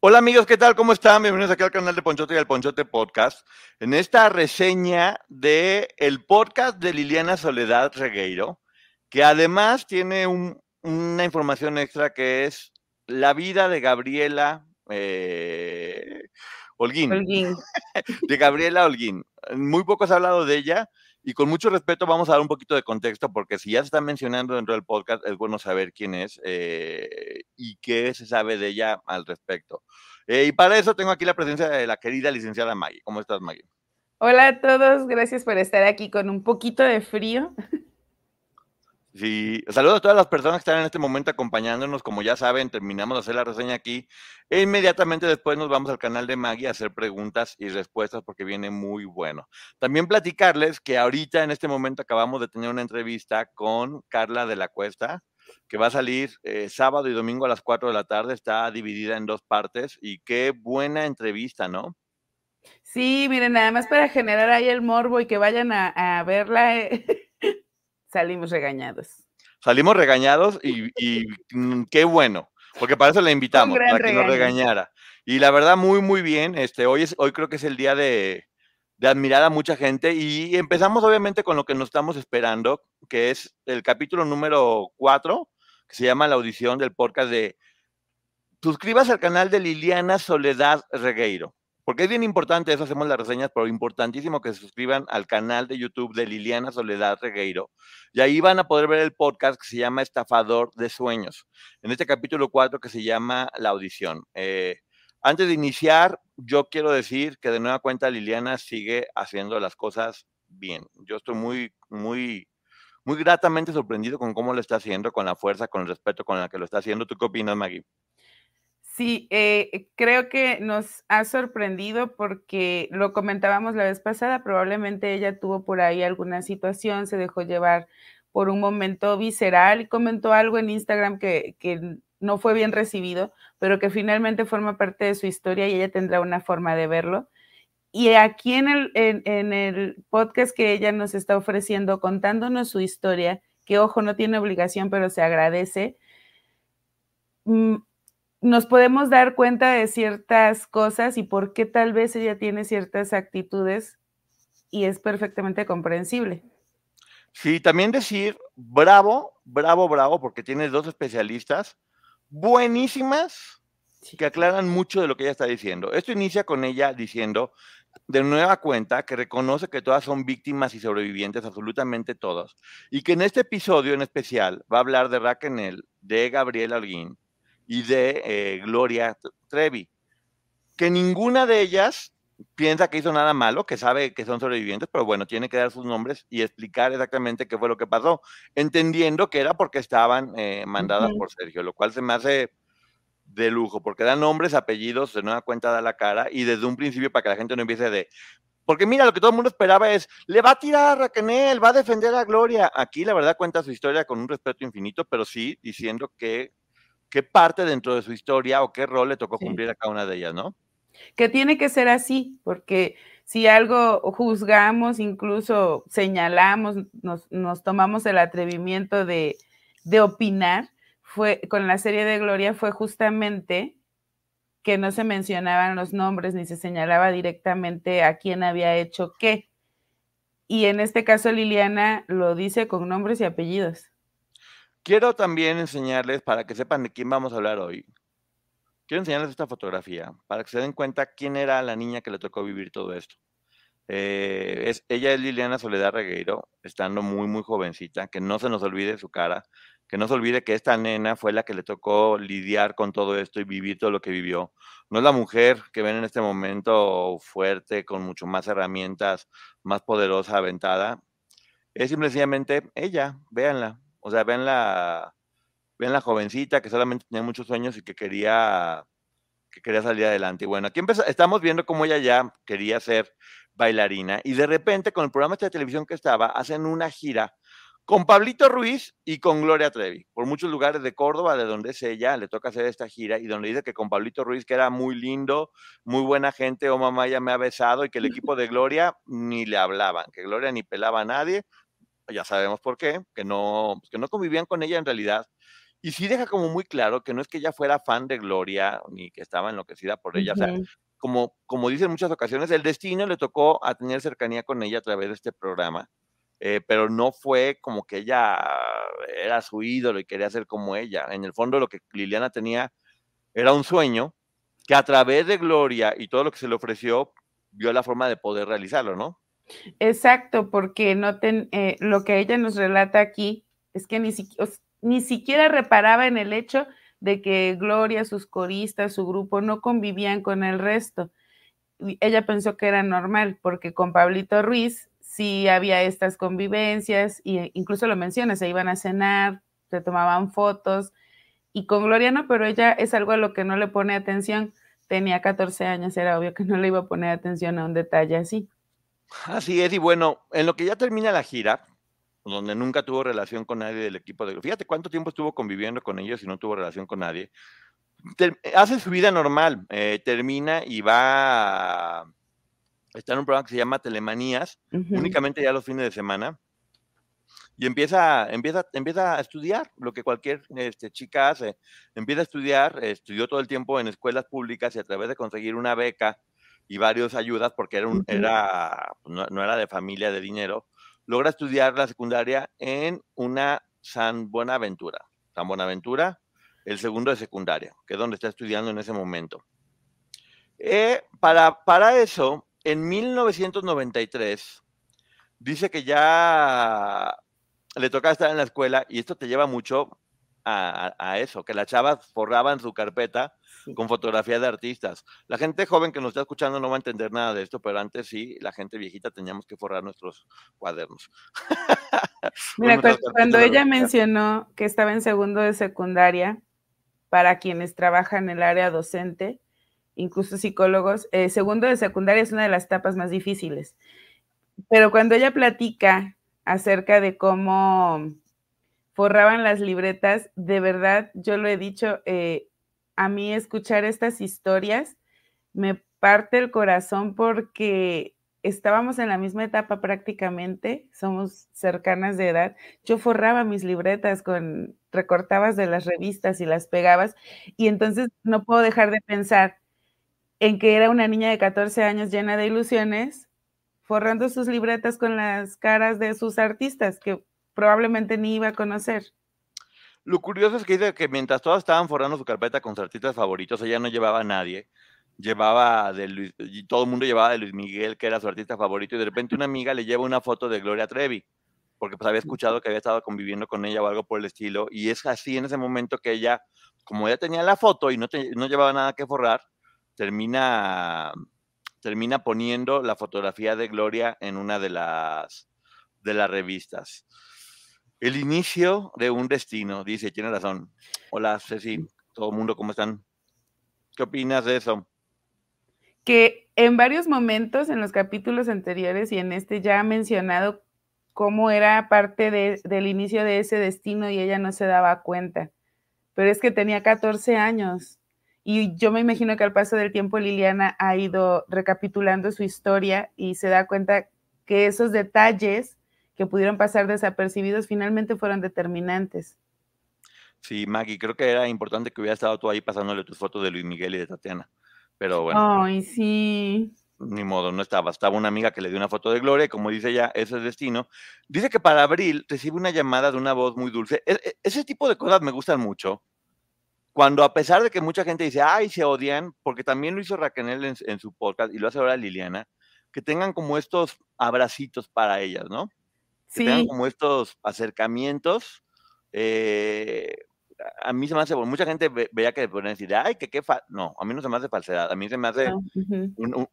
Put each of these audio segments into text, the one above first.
Hola amigos, ¿qué tal? ¿Cómo están? Bienvenidos aquí al canal de Ponchote y al Ponchote Podcast. En esta reseña de el podcast de Liliana Soledad Regueiro, que además tiene una información extra que es la vida de Gabriela eh, Holguín. Holguín. de Gabriela Holguín. Muy poco se ha hablado de ella y con mucho respeto vamos a dar un poquito de contexto porque si ya se está mencionando dentro del podcast es bueno saber quién es eh, y qué se sabe de ella al respecto. Eh, y para eso tengo aquí la presencia de la querida licenciada Maggie. ¿Cómo estás, Maggie? Hola a todos, gracias por estar aquí con un poquito de frío. Sí, saludos a todas las personas que están en este momento acompañándonos. Como ya saben, terminamos de hacer la reseña aquí. E inmediatamente después nos vamos al canal de Maggie a hacer preguntas y respuestas porque viene muy bueno. También platicarles que ahorita en este momento acabamos de tener una entrevista con Carla de la Cuesta, que va a salir eh, sábado y domingo a las 4 de la tarde. Está dividida en dos partes y qué buena entrevista, ¿no? Sí, miren, nada más para generar ahí el morbo y que vayan a, verla. Eh, Salimos regañados. Salimos regañados y, mm, qué bueno, porque para eso la invitamos, para que nos regañara. Y la verdad, muy, muy bien. Este, hoy, es, hoy creo que es el día de, admirar a mucha gente y empezamos obviamente con lo que nos estamos esperando, que es el capítulo número 4, que se llama La audición del podcast de Suscribas al canal de Liliana Soledad Regueiro. Porque es bien importante, eso hacemos las reseñas, pero importantísimo que se suscriban al canal de YouTube de Liliana Soledad Regueiro. Y ahí van a poder ver el podcast que se llama Estafador de Sueños. En este capítulo 4 que se llama La Audición. Eh, antes de iniciar, yo quiero decir que de nueva cuenta Liliana sigue haciendo las cosas bien. Yo estoy muy, muy, muy gratamente sorprendido con cómo lo está haciendo, con la fuerza, con el respeto con la que lo está haciendo. ¿Tú qué opinas, Maggie? Sí, eh, creo que nos ha sorprendido porque lo comentábamos la vez pasada, probablemente ella tuvo por ahí alguna situación, se dejó llevar por un momento visceral y comentó algo en Instagram que, no fue bien recibido, pero que finalmente forma parte de su historia y ella tendrá una forma de verlo. Y aquí en el, en el podcast que ella nos está ofreciendo, contándonos su historia, que ojo, no tiene obligación, pero se agradece mm, nos podemos dar cuenta de ciertas cosas y por qué tal vez ella tiene ciertas actitudes y es perfectamente comprensible. Sí, también decir bravo, bravo, bravo, porque tienes dos especialistas buenísimas que aclaran mucho de lo que ella está diciendo. Esto inicia con ella diciendo de nueva cuenta que reconoce que todas son víctimas y sobrevivientes, absolutamente todas, y que en este episodio en especial va a hablar de Raquel, de Gabriel Alguín, y de eh, Gloria Trevi, que ninguna de ellas piensa que hizo nada malo, que sabe que son sobrevivientes, pero bueno, tiene que dar sus nombres y explicar exactamente qué fue lo que pasó, entendiendo que era porque estaban eh, mandadas por Sergio, lo cual se me hace de lujo, porque dan nombres, apellidos, de nueva cuenta da la cara y desde un principio para que la gente no empiece de... Porque mira, lo que todo el mundo esperaba es, le va a tirar a Raquel, va a defender a Gloria. Aquí la verdad cuenta su historia con un respeto infinito, pero sí diciendo que qué parte dentro de su historia o qué rol le tocó cumplir a cada una de ellas, ¿no? Que tiene que ser así, porque si algo juzgamos, incluso señalamos, nos, tomamos el atrevimiento de, de, opinar, fue con la serie de Gloria fue justamente que no se mencionaban los nombres ni se señalaba directamente a quién había hecho qué. Y en este caso Liliana lo dice con nombres y apellidos. Quiero también enseñarles, para que sepan de quién vamos a hablar hoy, quiero enseñarles esta fotografía para que se den cuenta quién era la niña que le tocó vivir todo esto. Eh, es, ella es Liliana Soledad Regueiro, estando muy, muy jovencita, que no se nos olvide su cara, que no se olvide que esta nena fue la que le tocó lidiar con todo esto y vivir todo lo que vivió. No es la mujer que ven en este momento fuerte, con mucho más herramientas, más poderosa, aventada. Es simplemente ella, véanla. O sea, ven la, ven la jovencita que solamente tenía muchos sueños y que quería, que quería salir adelante. Y bueno, aquí estamos viendo cómo ella ya quería ser bailarina y de repente con el programa de televisión que estaba, hacen una gira con Pablito Ruiz y con Gloria Trevi, por muchos lugares de Córdoba, de donde es ella, le toca hacer esta gira y donde dice que con Pablito Ruiz, que era muy lindo, muy buena gente, oh mamá ya me ha besado y que el equipo de Gloria ni le hablaban, que Gloria ni pelaba a nadie, ya sabemos por qué, que no, pues, que no convivían con ella en realidad. Y sí deja como muy claro que no es que ella fuera fan de Gloria ni que estaba enloquecida por ella, o sea, como, como dice en muchas ocasiones, el destino le tocó a tener cercanía con ella a través de este programa, eh, pero no fue como que ella era su ídolo y quería ser como ella. En el fondo lo que Liliana tenía era un sueño que a través de Gloria y todo lo que se le ofreció, vio la forma de poder realizarlo, ¿no? Exacto, porque no eh, lo que ella nos relata aquí es que ni, ni siquiera reparaba en el hecho de que Gloria, sus coristas, su grupo no convivían con el resto. Ella pensó que era normal, porque con Pablito Ruiz sí había estas convivencias, e incluso lo menciona, se iban a cenar, se tomaban fotos, y con Gloria no, pero ella es algo a lo que no le pone atención. Tenía 14 años, era obvio que no le iba a poner atención a un detalle así. Así es, y bueno, en lo que ya termina la gira, donde nunca tuvo relación con nadie del equipo de... Fíjate cuánto tiempo estuvo conviviendo con ellos y no tuvo relación con nadie. hace su vida normal, eh, termina y va... A, está en un programa que se llama Telemanías, únicamente ya los fines de semana, y empieza, empieza, empieza a estudiar lo que cualquier este, chica hace. Empieza a estudiar, estudió todo el tiempo en escuelas públicas y a través de conseguir una beca y varias ayudas, porque era un, era, pues, no, era de familia de dinero, logra estudiar la secundaria en una San Buenaventura. San Buenaventura, el segundo de secundaria, que es donde está estudiando en ese momento. Eh, para, para eso, en 1993, dice que ya le toca estar en la escuela y esto te lleva mucho a, a, eso, que las chavas forraban su carpeta con fotografías de artistas. La gente joven que nos está escuchando no va a entender nada de esto, pero antes sí, la gente viejita teníamos que forrar nuestros cuadernos. Mira, cuando, ella mencionó que estaba en segundo de secundaria, para quienes trabajan en el área docente, incluso psicólogos, eh, segundo de secundaria es una de las etapas más difíciles. Pero cuando ella platica acerca de cómo forraban las libretas, de verdad, yo lo he dicho, eh, a mí escuchar estas historias me parte el corazón porque estábamos en la misma etapa prácticamente, somos cercanas de edad. Yo forraba mis libretas con recortabas de las revistas y las pegabas y entonces no puedo dejar de pensar en que era una niña de 14 años llena de ilusiones, forrando sus libretas con las caras de sus artistas que probablemente ni iba a conocer. Lo curioso es que dice que mientras todas estaban forrando su carpeta con sus artistas favoritos, ella no llevaba a nadie. Llevaba de Luis, y todo el mundo llevaba de Luis Miguel, que era su artista favorito, y de repente una amiga le lleva una foto de Gloria Trevi, porque pues había escuchado que había estado conviviendo con ella o algo por el estilo, y es así en ese momento que ella, como ya tenía la foto y no, no llevaba nada que forrar, termina, termina poniendo la fotografía de Gloria en una de las, de las revistas. El inicio de un destino, dice, tiene razón. Hola, Ceci, todo el mundo, ¿cómo están? ¿Qué opinas de eso? Que en varios momentos en los capítulos anteriores y en este ya ha mencionado cómo era parte del inicio de ese destino y ella no se daba cuenta. Pero es que tenía 14 años y yo me imagino que al paso del tiempo Liliana ha ido recapitulando su historia y se da cuenta que esos detalles que pudieron pasar desapercibidos finalmente fueron determinantes. Sí, Maggie, creo que era importante que hubiera estado tú ahí pasándole tus fotos de Luis Miguel y de Tatiana. Pero bueno. Ay, sí. Ni modo, no estaba. Estaba una amiga que le dio una foto de Gloria, y como dice ella, ese es destino. Dice que para abril recibe una llamada de una voz muy dulce. E, e, ese tipo de cosas me gustan mucho. Cuando a pesar de que mucha gente dice, ay, se odian, porque también lo hizo Raquel en, su podcast y lo hace ahora Liliana, que tengan como estos abracitos para ellas, ¿no? Que tengan como estos acercamientos. Eh, a mí se me hace, mucha gente veía que ponen decir, ay, que qué, no, a mí no se me hace falsedad, a mí se me hace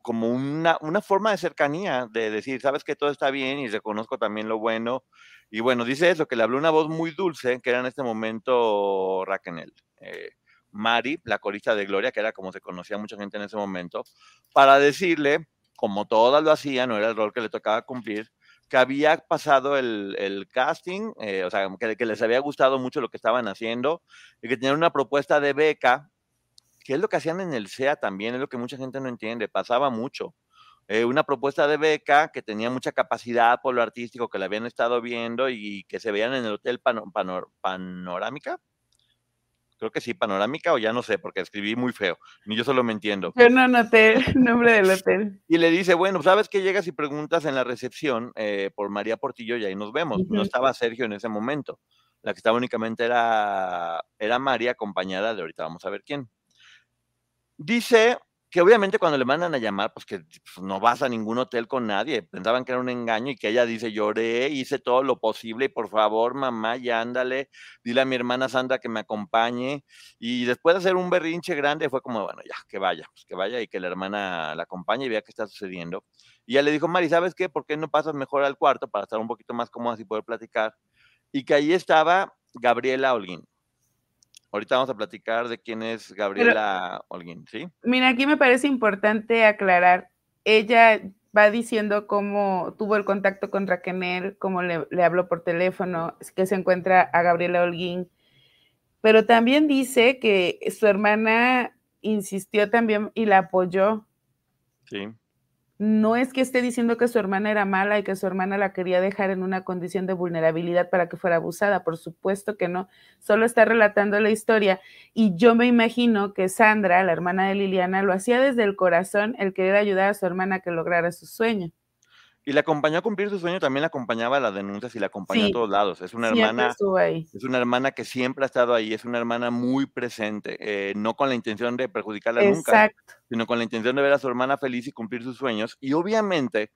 como una, una, forma de cercanía, de decir, sabes que todo está bien y reconozco también lo bueno. Y bueno, dice eso, que le habló una voz muy dulce, que era en este momento Raquel. Eh, Mari, la corista de Gloria, que era como se conocía mucha gente en ese momento, para decirle, como todas lo hacían, no era el rol que le tocaba cumplir, que había pasado el, casting, eh, o sea, que, les había gustado mucho lo que estaban haciendo y que tenían una propuesta de beca, que es lo que hacían en el SEA también, es lo que mucha gente no entiende, pasaba mucho. Eh, una propuesta de beca que tenía mucha capacidad por lo artístico que le habían estado viendo y que se veían en el Hotel Panorámica, creo que sí, panorámica o ya no sé, porque escribí muy feo, ni yo solo me entiendo. Yo no anoté el nombre del hotel. Y le dice, bueno, ¿sabes que llegas y preguntas en la recepción eh, por María Portillo y ahí nos vemos? No estaba Sergio en ese momento. La que estaba únicamente era, era María, acompañada de ahorita vamos a ver quién. Dice que obviamente cuando le mandan a llamar, pues que pues, no vas a ningún hotel con nadie, pensaban que era un engaño y que ella dice, lloré, hice todo lo posible y por favor, mamá, ya ándale, dile a mi hermana Sandra que me acompañe. Y después de hacer un berrinche grande, fue como, bueno, ya, que vaya, pues que vaya y que la hermana la acompañe y vea qué está sucediendo. Y ella le dijo, Mari, ¿sabes qué? ¿Por qué no pasas mejor al cuarto para estar un poquito más cómoda y poder platicar? Y que ahí estaba Gabriela Holguín. Ahorita vamos a platicar de quién es Gabriela Holguín, ¿sí? Mira, aquí me parece importante aclarar. Ella va diciendo cómo tuvo el contacto con Raquel, cómo le, habló por teléfono, que se encuentra a Gabriela Holguín, pero también dice que su hermana insistió también y la apoyó. Sí no es que esté diciendo que su hermana era mala y que su hermana la quería dejar en una condición de vulnerabilidad para que fuera abusada, por supuesto que no, solo está relatando la historia y yo me imagino que Sandra, la hermana de Liliana, lo hacía desde el corazón el querer ayudar a su hermana a que lograra su sueño. Y la acompañó a cumplir su sueño, también la acompañaba a las denuncias y la acompañó a todos lados. Es una hermana. Es una hermana que siempre ha estado ahí, es una hermana muy presente, eh, no con la intención de perjudicarla nunca, sino con la intención de ver a su hermana feliz y cumplir sus sueños. Y obviamente,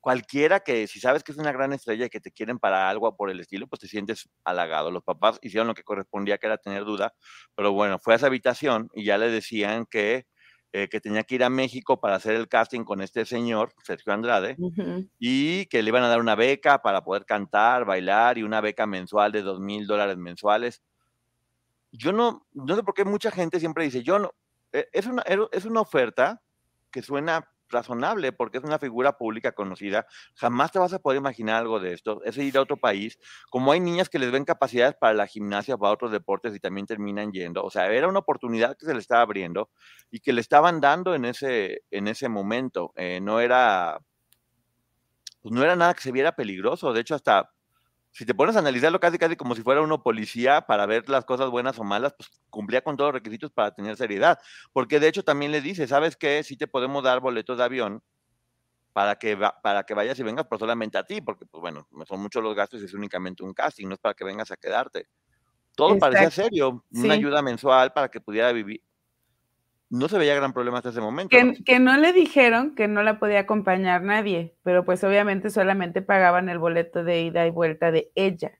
cualquiera que, si sabes que es una gran estrella y que te quieren para algo por el estilo, pues te sientes halagado. Los papás hicieron lo que correspondía, que era tener duda, pero bueno, fue a esa habitación y ya le decían que eh, que tenía que ir a México para hacer el casting con este señor, Sergio Andrade, y que le iban a dar una beca para poder cantar, bailar y una beca mensual de dos mil dólares mensuales. Yo no, no sé por qué mucha gente siempre dice, yo no, e, es una, es una oferta que suena razonable porque es una figura pública conocida, jamás te vas a poder imaginar algo de esto, es ir a otro país, como hay niñas que les ven capacidades para la gimnasia para otros deportes y también terminan yendo, o sea, era una oportunidad que se le estaba abriendo y que le estaban dando en ese, en ese momento, eh, no era, pues no era nada que se viera peligroso, de hecho hasta si te pones a analizarlo casi casi como si fuera uno policía para ver las cosas buenas o malas, pues cumplía con todos los requisitos para tener seriedad. Porque de hecho también le dice, ¿sabes qué? Sí te podemos dar boletos de avión para que, para que vayas y vengas, pero solamente a ti, porque pues bueno, son muchos los gastos y es únicamente un casting, no es para que vengas a quedarte. Todo parecía serio, una ayuda mensual para que pudiera vivir, no se veía gran problema hasta ese momento. Que ¿no? le dijeron que no la podía acompañar nadie, pero pues obviamente solamente pagaban el boleto de ida y vuelta de ella.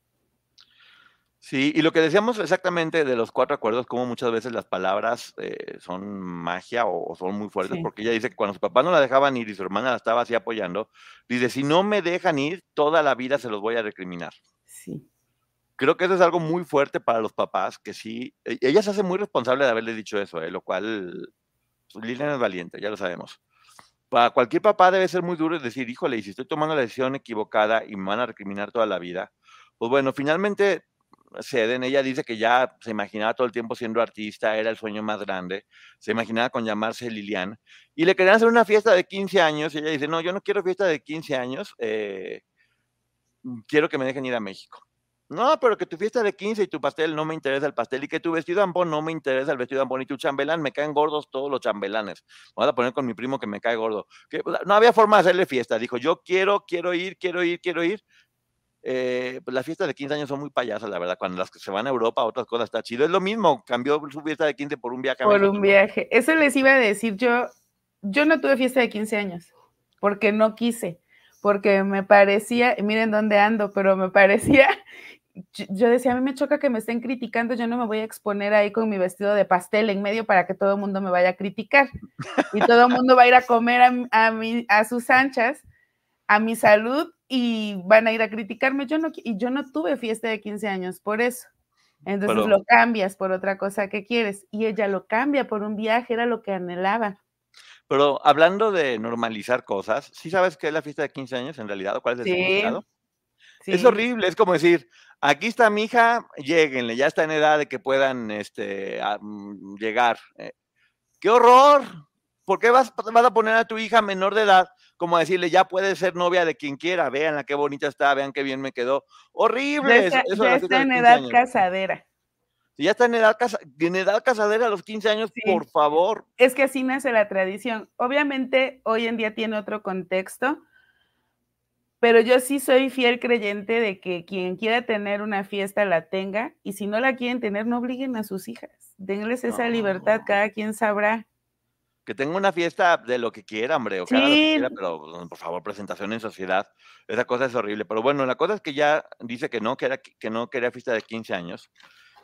Sí, y lo que decíamos exactamente de los cuatro acuerdos, como muchas veces las palabras eh, son magia o, son muy fuertes, porque ella dice que cuando su papá no la dejaban ir y su hermana la estaba así apoyando, dice, si no me dejan ir, toda la vida se los voy a recriminar. Sí creo que eso es algo muy fuerte para los papás, que sí, e, ella se hace muy responsable de haberle dicho eso, ¿eh? lo cual, pues, Lilian es valiente, ya lo sabemos. Para cualquier papá debe ser muy duro decir, híjole, y si estoy tomando la decisión equivocada y me van a recriminar toda la vida, pues bueno, finalmente ceden, ella dice que ya se imaginaba todo el tiempo siendo artista, era el sueño más grande, se imaginaba con llamarse Lilian, y le querían hacer una fiesta de 15 años, y ella dice, no, yo no quiero fiesta de 15 años, eh, quiero que me dejen ir a México. No, pero que tu fiesta de 15 y tu pastel no me interesa el pastel y que tu vestido ampón no me interesa el vestido ampón y tu chambelán me caen gordos todos los chambelanes. Voy a poner con mi primo que me cae gordo. Que, no había forma de hacerle fiesta. Dijo, yo quiero, quiero ir, quiero ir, quiero ir. eh, pues las fiestas de 15 años son muy payasas, la verdad. Cuando las que se van a Europa, otras cosas está chido. Es lo mismo, cambió su fiesta de 15 por un viaje. por un viaje. Eso les iba a decir yo. Yo no tuve fiesta de 15 años porque no quise, porque me parecía, miren dónde ando, pero me parecía yo decía, a mí me choca que me estén criticando, yo no me voy a exponer ahí con mi vestido de pastel en medio para que todo el mundo me vaya a criticar. Y todo el mundo va a ir a comer a, a, sus anchas, a mi salud, y van a ir a criticarme. Yo no, y yo no tuve fiesta de 15 años por eso. Entonces lo cambias por otra cosa que quieres. Y ella lo cambia por un viaje, era lo que anhelaba. Pero hablando de normalizar cosas, ¿sí sabes qué es la fiesta de 15 años en realidad? ¿Cuál es el significado? Es horrible, es como decir, aquí está mi hija, lleguenle, ya está en edad de que puedan este, mm, llegar. Eh, ¡Qué horror! ¿Por qué vas, vas, a poner a tu hija menor de edad como a decirle, ya puede ser novia de quien quiera, vean la qué bonita está, vean qué bien me quedó? ¡Horrible! Ya está, en edad casadera. ya está en edad, en edad casadera a los 15 años, por favor. Es que así nace la tradición. Obviamente, hoy en día tiene otro contexto pero yo sí soy fiel creyente de que quien quiera tener una fiesta la tenga y si no la quieren tener, no obliguen a sus hijas. Denles esa libertad, cada quien sabrá. Que tenga una fiesta de lo que quiera, hombre, o que quiera, pero pues, por favor, presentación en sociedad. Esa cosa es horrible. Pero bueno, la cosa es que ya dice que no, que, era, que no quería fiesta de 15 años.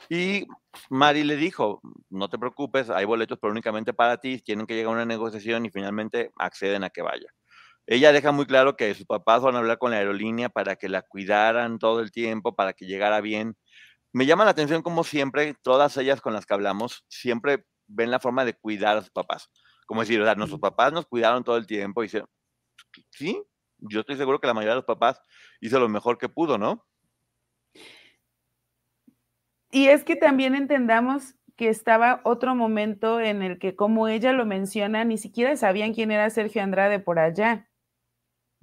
Y Mari le dijo, no te preocupes, hay boletos, pero únicamente para ti, tienen que llegar a una negociación y finalmente acceden a que vaya. Ella deja muy claro que sus papás van a hablar con la aerolínea para que la cuidaran todo el tiempo, para que llegara bien. Me llama la atención como siempre, todas ellas con las que hablamos, siempre ven la forma de cuidar a sus papás. Como decir, o sea, nuestros papás nos cuidaron todo el tiempo y dicen, sí, yo estoy seguro que la mayoría de los papás hizo lo mejor que pudo, ¿no? Y es que también entendamos que estaba otro momento en el que, como ella lo menciona, ni siquiera sabían quién era Sergio Andrade por allá.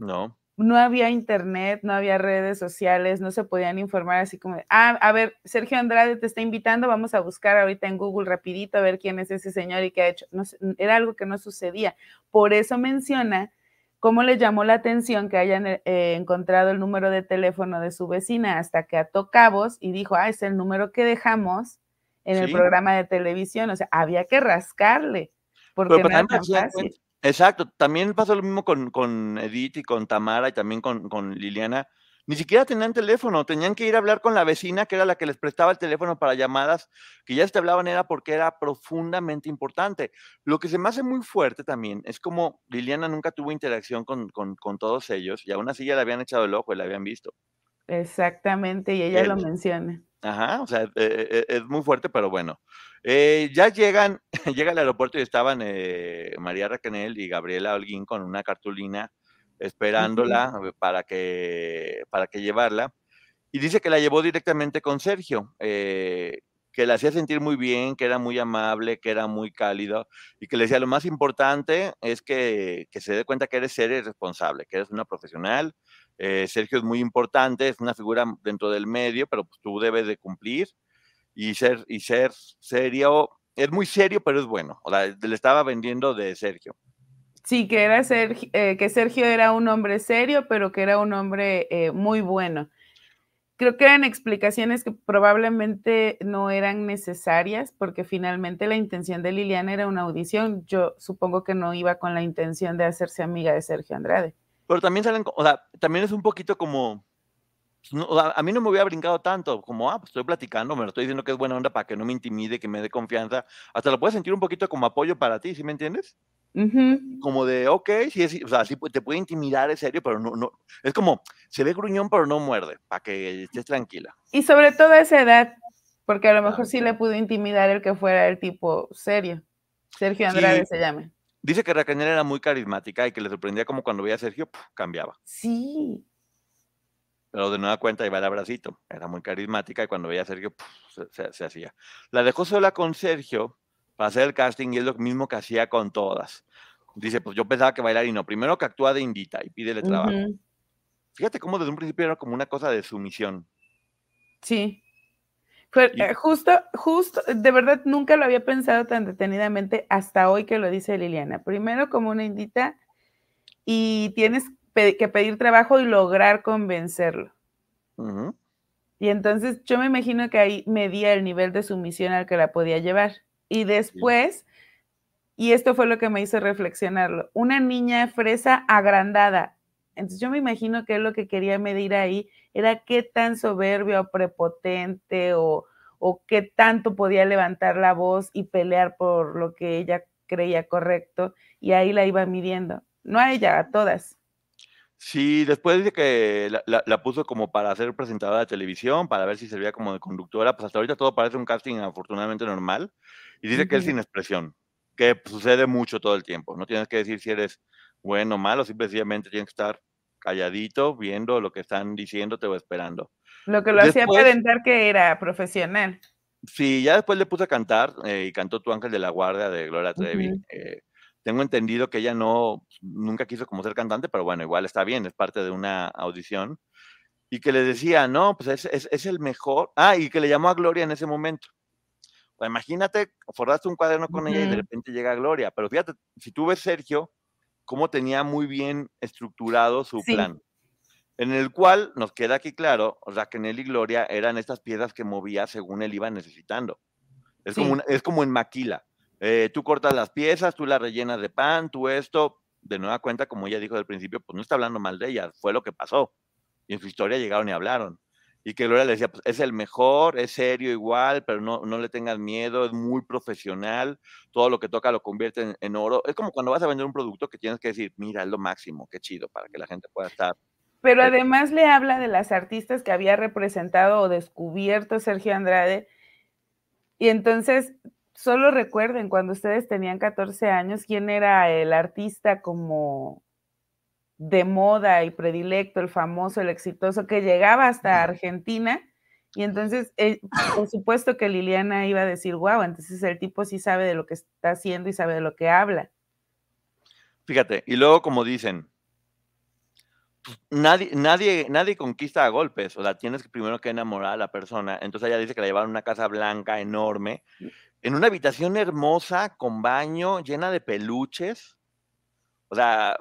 No. No había internet, no había redes sociales, no se podían informar así como, ah, a ver, Sergio Andrade te está invitando, vamos a buscar ahorita en Google rapidito a ver quién es ese señor y qué ha hecho. No, era algo que no sucedía. Por eso menciona cómo le llamó la atención que hayan eh, encontrado el número de teléfono de su vecina hasta que ató cabos y dijo, ah, es el número que dejamos en el programa de televisión. O sea, había que rascarle. Porque no era tan fácil. Exacto, también pasó lo mismo con, Edith y con Tamara y también con, Liliana. Ni siquiera tenían teléfono, tenían que ir a hablar con la vecina, que era la que les prestaba el teléfono para llamadas, que ya te hablaban era porque era profundamente importante. Lo que se me hace muy fuerte también es como Liliana nunca tuvo interacción con, todos ellos y aún así ya le habían echado el ojo y la habían visto. Exactamente, y ella lo menciona. Ajá, o sea, e, e, es muy fuerte, pero bueno. Eh, ya llegan, llega al aeropuerto y estaban eh, María Raquel y Gabriela Holguín con una cartulina esperándola para que, para que llevarla. Y dice que la llevó directamente con Sergio, eh, que la hacía sentir muy bien, que era muy amable, que era muy cálido y que le decía lo más importante es que, que se dé cuenta que eres seria y responsable, que eres una profesional. Sergio es muy importante, es una figura dentro del medio, pero pues, tú debes de cumplir y ser, y ser serio, es muy serio, pero es bueno. O sea, le estaba vendiendo de Sergio. Sí, que era Sergio, eh, que Sergio era un hombre serio, pero que era un hombre eh, muy bueno. Creo que eran explicaciones que probablemente no eran necesarias, porque finalmente la intención de Liliana era una audición. Yo supongo que no iba con la intención de hacerse amiga de Sergio Andrade. Pero también salen, o sea, también es un poquito como, pues, a mí no me hubiera brincado tanto, como, ah, pues estoy platicando, me lo estoy diciendo que es buena onda para que no me intimide, que me dé confianza. Hasta lo puedes sentir un poquito como apoyo para ti, ¿sí me entiendes? Como de, ok, sí, es, o sea, sí te puede intimidar, es serio, pero no, no, es como, se ve gruñón, pero no muerde, para que estés tranquila. Y sobre todo a esa edad, porque a lo mejor sí le pudo intimidar el que fuera el tipo serio. Sergio Andrade se llama. Dice que Raquel era muy carismática y que le sorprendía como cuando veía a Sergio, cambiaba. Sí, pero de nueva cuenta iba el abracito. Era muy carismática y cuando veía a Sergio se, hacía. La dejó sola con Sergio para hacer el casting y es lo mismo que hacía con todas. Dice, pues yo pensaba que bailar y no. Primero que actúa de indita y pídele trabajo. Fíjate cómo desde un principio era como una cosa de sumisión. Sí. Eh, justo, justo, de verdad nunca lo había pensado tan detenidamente hasta hoy que lo dice Liliana. Primero como una indita y tienes que pedir trabajo y lograr convencerlo. Y entonces yo me imagino que ahí medía el nivel de sumisión al que la podía llevar. Y después, y esto fue lo que me hizo reflexionarlo, una niña fresa agrandada. Entonces yo me imagino que lo que quería medir ahí era qué tan soberbio o prepotente o, o qué tanto podía levantar la voz y pelear por lo que ella creía correcto. Y ahí la iba midiendo. No a ella, a todas. Sí, después de que la, puso como para ser presentadora de televisión, para ver si servía como de conductora, pues hasta ahorita todo parece un casting afortunadamente normal. Y dice que es sin expresión, que sucede mucho todo el tiempo. No tienes que decir si eres bueno o malo, simplemente tienes que estar calladito, viendo lo que están diciéndote o esperando. Lo que lo hacía aparentar que era profesional. Sí, ya después le puse a cantar eh, y cantó Tu Ángel de la Guardia de Gloria Trevi. Tengo entendido que ella no, nunca quiso como ser cantante, pero bueno, igual está bien, es parte de una audición. Y que le decía, no, pues es, es, el mejor. Ah, y que le llamó a Gloria en ese momento. Pues imagínate, forraste un cuaderno con ella y de repente llega Gloria. Pero fíjate, si tú ves Sergio, cómo tenía muy bien estructurado su plan. En el cual nos queda aquí claro, Raquel y Gloria eran estas piezas que movía según él iba necesitando. Es, como, es como en Maquila eh, tú cortas las piezas, tú las rellenas de pan, tú esto, de nueva cuenta, como ella dijo del principio, pues no está hablando mal de ella, fue lo que pasó. Y en su historia llegaron y hablaron. Y que Gloria le decía, pues es el mejor, es serio igual, pero no, no le tengas miedo, es muy profesional, todo lo que toca lo convierte en, oro. Es como cuando vas a vender un producto que tienes que decir, mira, es lo máximo, qué chido, para que la gente pueda estar. Pero además le habla de las artistas que había representado o descubierto Sergio Andrade. Y entonces solo recuerden cuando ustedes tenían 14 años quién era el artista como de moda y predilecto, el famoso, el exitoso, que llegaba hasta Argentina. Y entonces, eh, por supuesto que Liliana iba a decir, wow, entonces el tipo sí sabe de lo que está haciendo y sabe de lo que habla. Fíjate, y luego como dicen, pues, nadie, nadie, nadie conquista a golpes, o sea, tienes que primero que enamorar a la persona. Entonces ella dice que la llevaron a una casa blanca enorme, en una habitación hermosa, con baño, llena de peluches. O sea,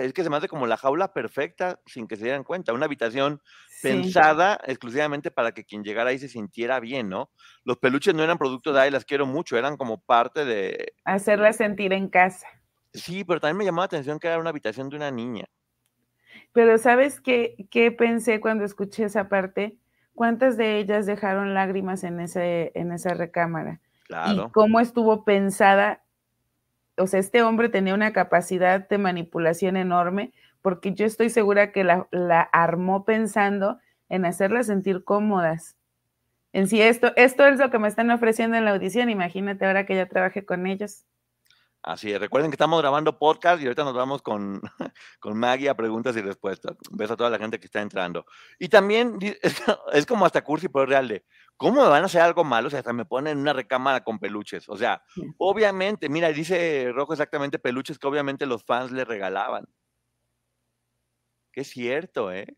es que se me hace como la jaula perfecta sin que se dieran cuenta. Una habitación pensada exclusivamente para que quien llegara ahí se sintiera bien, ¿no? Los peluches no eran producto de ahí, las quiero mucho, eran como parte de... Hacerla sentir en casa. Sí, pero también me llamó la atención que era una habitación de una niña. Pero ¿sabes qué, qué pensé cuando escuché esa parte? ¿cuántas de ellas dejaron lágrimas en, ese, en esa recámara? Claro. Y cómo estuvo pensada, o sea, este hombre tenía una capacidad de manipulación enorme, porque yo estoy segura que la, armó pensando en hacerlas sentir cómodas. En sí, esto, esto es lo que me están ofreciendo en la audición, imagínate ahora que ya trabajé con ellos. Así es. Recuerden que estamos grabando podcast y ahorita nos vamos con, con Maggie a preguntas y respuestas. Un beso a toda la gente que está entrando. Y también es como hasta cursi, pero real de, ¿cómo me van a hacer algo malo? O sea, hasta me ponen en una recámara con peluches. O sea, obviamente, mira, dice Rojo exactamente peluches que obviamente los fans le regalaban. Que es cierto, ¿eh?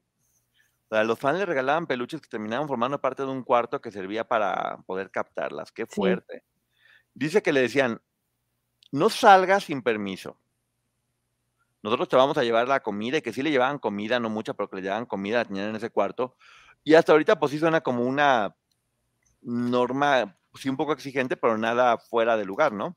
O sea, los fans le regalaban peluches que terminaban formando parte de un cuarto que servía para poder captarlas. Qué fuerte. Dice que le decían, no salgas sin permiso. Nosotros te vamos a llevar la comida y que sí le llevaban comida, no mucha, pero que le llevaban comida, la tenían en ese cuarto. Y hasta ahorita pues sí suena como una norma, sí un poco exigente, pero nada fuera de lugar, ¿no?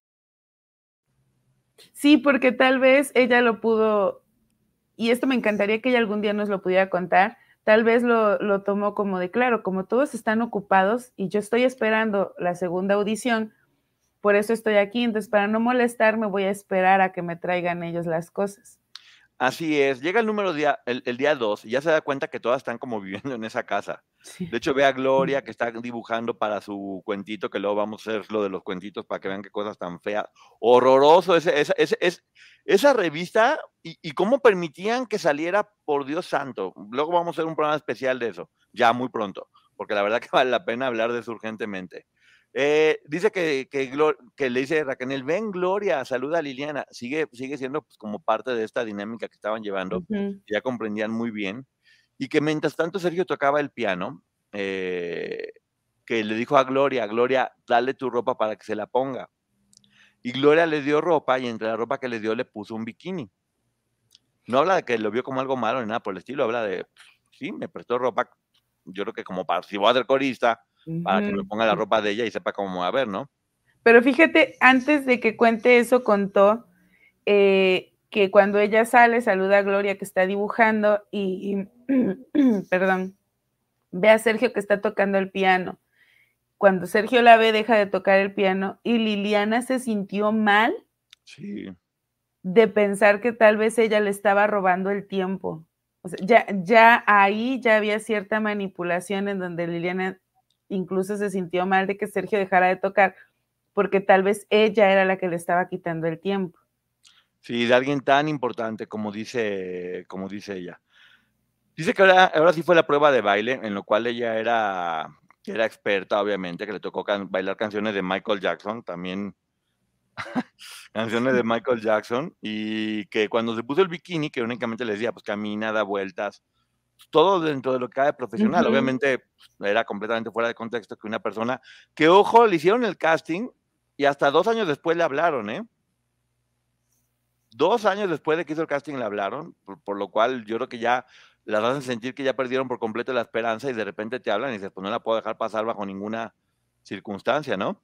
Sí, porque tal vez ella lo pudo, y esto me encantaría que ella algún día nos lo pudiera contar, tal vez lo, lo tomó como de claro, como todos están ocupados y yo estoy esperando la segunda audición, por eso estoy aquí, entonces para no molestarme voy a esperar a que me traigan ellos las cosas. Así es, llega el número día, el, día 2 y ya se da cuenta que todas están como viviendo en esa casa. De hecho, ve a Gloria que está dibujando para su cuentito, que luego vamos a hacer lo de los cuentitos para que vean qué cosas tan feas. Horroroso ese, esa, esa revista y, y, cómo permitían que saliera, por Dios santo. Luego vamos a hacer un programa especial de eso, ya muy pronto, porque la verdad que vale la pena hablar de eso urgentemente. Eh, dice que, que, le dice Raquel, ven Gloria, saluda a Liliana. Sigue, sigue siendo pues, como parte de esta dinámica que estaban llevando, ya comprendían muy bien. Y que mientras tanto Sergio tocaba el piano, eh, que le dijo a Gloria, Gloria, dale tu ropa para que se la ponga. Y Gloria le dio ropa y entre la ropa que le dio le puso un bikini. No habla de que lo vio como algo malo ni nada por el estilo, habla de, sí, me prestó ropa, yo creo que como para, si voy a ser corista, para que me ponga la ropa de ella y sepa cómo a ver, ¿no? Pero fíjate, antes de que cuente eso, contó eh, que cuando ella sale, saluda a Gloria que está dibujando y, perdón, ve a Sergio que está tocando el piano. Cuando Sergio la ve, deja de tocar el piano y Liliana se sintió mal de pensar que tal vez ella le estaba robando el tiempo. O sea, ya, ya ahí ya había cierta manipulación en donde Liliana incluso se sintió mal de que Sergio dejara de tocar, porque tal vez ella era la que le estaba quitando el tiempo. Sí, de alguien tan importante como dice, como dice ella. Dice que ahora, ahora sí fue la prueba de baile, en lo cual ella era, era experta, obviamente, que le tocó bailar canciones de Michael Jackson, también canciones de Michael Jackson, y que cuando se puso el bikini, que únicamente le decía, pues camina, da vueltas, todo dentro de lo que cabe profesional. Obviamente era completamente fuera de contexto que una persona que, ojo, le hicieron el casting y hasta dos años después le hablaron, ¿eh? Dos años después de que hizo el casting le hablaron, por, lo cual yo creo que ya las hacen sentir que ya perdieron por completo la esperanza y de repente te hablan y dices, pues no la puedo dejar pasar bajo ninguna circunstancia, ¿no?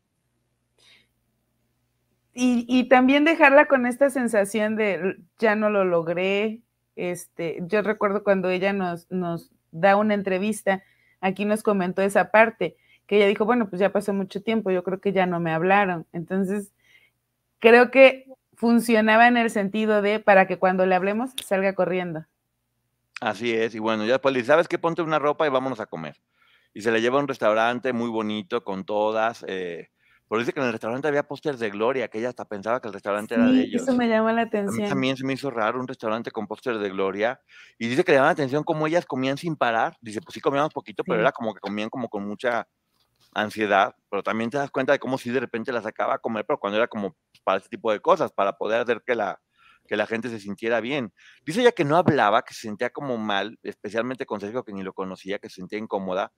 Y, y también dejarla con esta sensación de ya no lo logré, este, yo recuerdo cuando ella nos, nos da una entrevista, aquí nos comentó esa parte, que ella dijo, bueno, pues ya pasó mucho tiempo, yo creo que ya no me hablaron. Entonces, creo que funcionaba en el sentido de para que cuando le hablemos salga corriendo. Así es, y bueno, ya después le ¿sabes qué? Ponte una ropa y vámonos a comer. Y se le lleva a un restaurante muy bonito con todas, eh, pero dice que en el restaurante había pósters de Gloria, que ella hasta pensaba que el restaurante era de ellos. Eso me llama la atención. A mí también se me hizo raro un restaurante con pósters de Gloria. Y dice que le llama la atención cómo ellas comían sin parar. Dice, pues sí comíamos poquito, pero era como que comían como con mucha ansiedad. Pero también te das cuenta de cómo si de repente la sacaba a comer, pero cuando era como para ese tipo de cosas, para poder hacer que la, que la gente se sintiera bien. Dice ella que no hablaba, que se sentía como mal, especialmente con Sergio, que ni lo conocía, que se sentía incómoda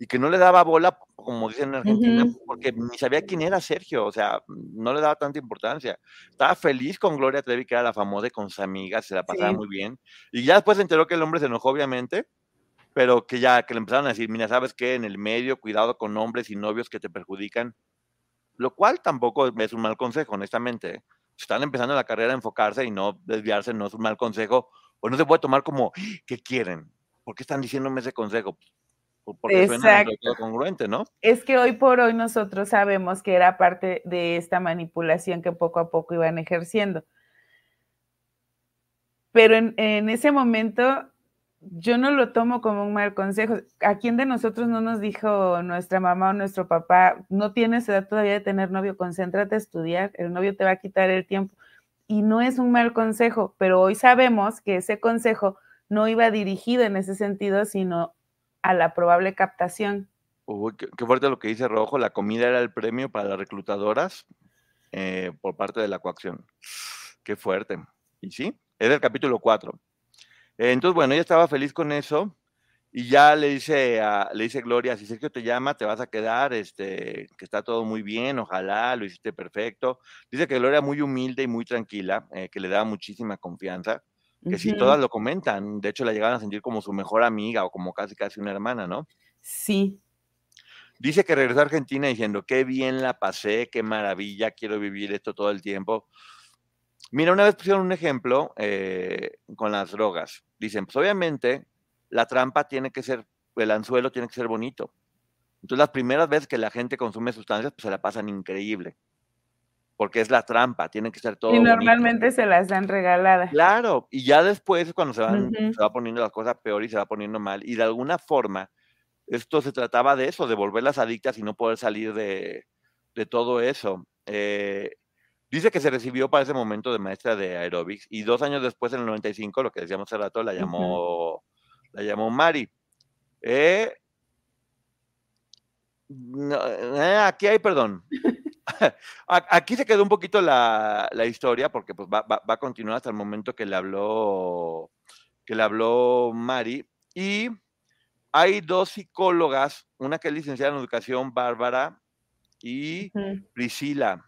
y que no le daba bola, como dicen en Argentina, porque ni sabía quién era Sergio, o sea, no le daba tanta importancia. Estaba feliz con Gloria Trevi, que era la famosa, y con sus amigas, se la pasaba muy bien. Y ya después se enteró que el hombre se enojó, obviamente, pero que ya, que le empezaron a decir, mira, ¿sabes qué? En el medio, cuidado con hombres y novios que te perjudican. Lo cual tampoco es un mal consejo, honestamente. Si están empezando la carrera a enfocarse y no desviarse, no es un mal consejo, o no se puede tomar como, ¿qué quieren? ¿Por qué están diciéndome ese consejo? Porque Exacto. suena congruente, ¿no? Es que hoy por hoy nosotros sabemos que era parte de esta manipulación que poco a poco iban ejerciendo. Pero en, ese momento yo no lo tomo como un mal consejo. ¿A quién de nosotros no nos dijo nuestra mamá o nuestro papá, no tienes edad todavía de tener novio, concéntrate a estudiar, el novio te va a quitar el tiempo? Y no es un mal consejo, pero hoy sabemos que ese consejo no iba dirigido en ese sentido, sino a la probable captación. Uy, qué, fuerte lo que dice Rojo, la comida era el premio para las reclutadoras eh, por parte de la coacción. Qué fuerte. Y sí, es del capítulo 4. entonces, bueno, ella estaba feliz con eso y ya le dice, a, le dice Gloria, si Sergio te llama, te vas a quedar, este, que está todo muy bien, ojalá, lo hiciste perfecto. Dice que Gloria muy humilde y muy tranquila, eh, que le da muchísima confianza que si todas lo comentan, de hecho la llegaban a sentir como su mejor amiga o como casi casi una hermana, ¿no? Sí. Dice que regresó a Argentina diciendo, qué bien la pasé, qué maravilla, quiero vivir esto todo el tiempo. Mira, una vez pusieron un ejemplo eh, con las drogas. Dicen, pues obviamente la trampa tiene que ser, el anzuelo tiene que ser bonito. Entonces las primeras veces que la gente consume sustancias, pues se la pasan increíble porque es la trampa, tiene que ser todo. Y normalmente se las dan regaladas. Claro, y ya después es cuando se, van, se va poniendo las cosas peor y se va poniendo mal. Y de alguna forma, esto se trataba de eso, de volverlas adictas y no poder salir de, de todo eso. Eh, dice que se recibió para ese momento de maestra de aerobics y dos años después, en el 95, lo que decíamos hace rato, la llamó, la llamó Mari. Eh, eh, aquí hay perdón. aquí se quedó un poquito la, historia porque pues, va, a continuar hasta el momento que le habló que le habló Mari y hay dos psicólogas, una que es licenciada en educación, Bárbara, y Priscila.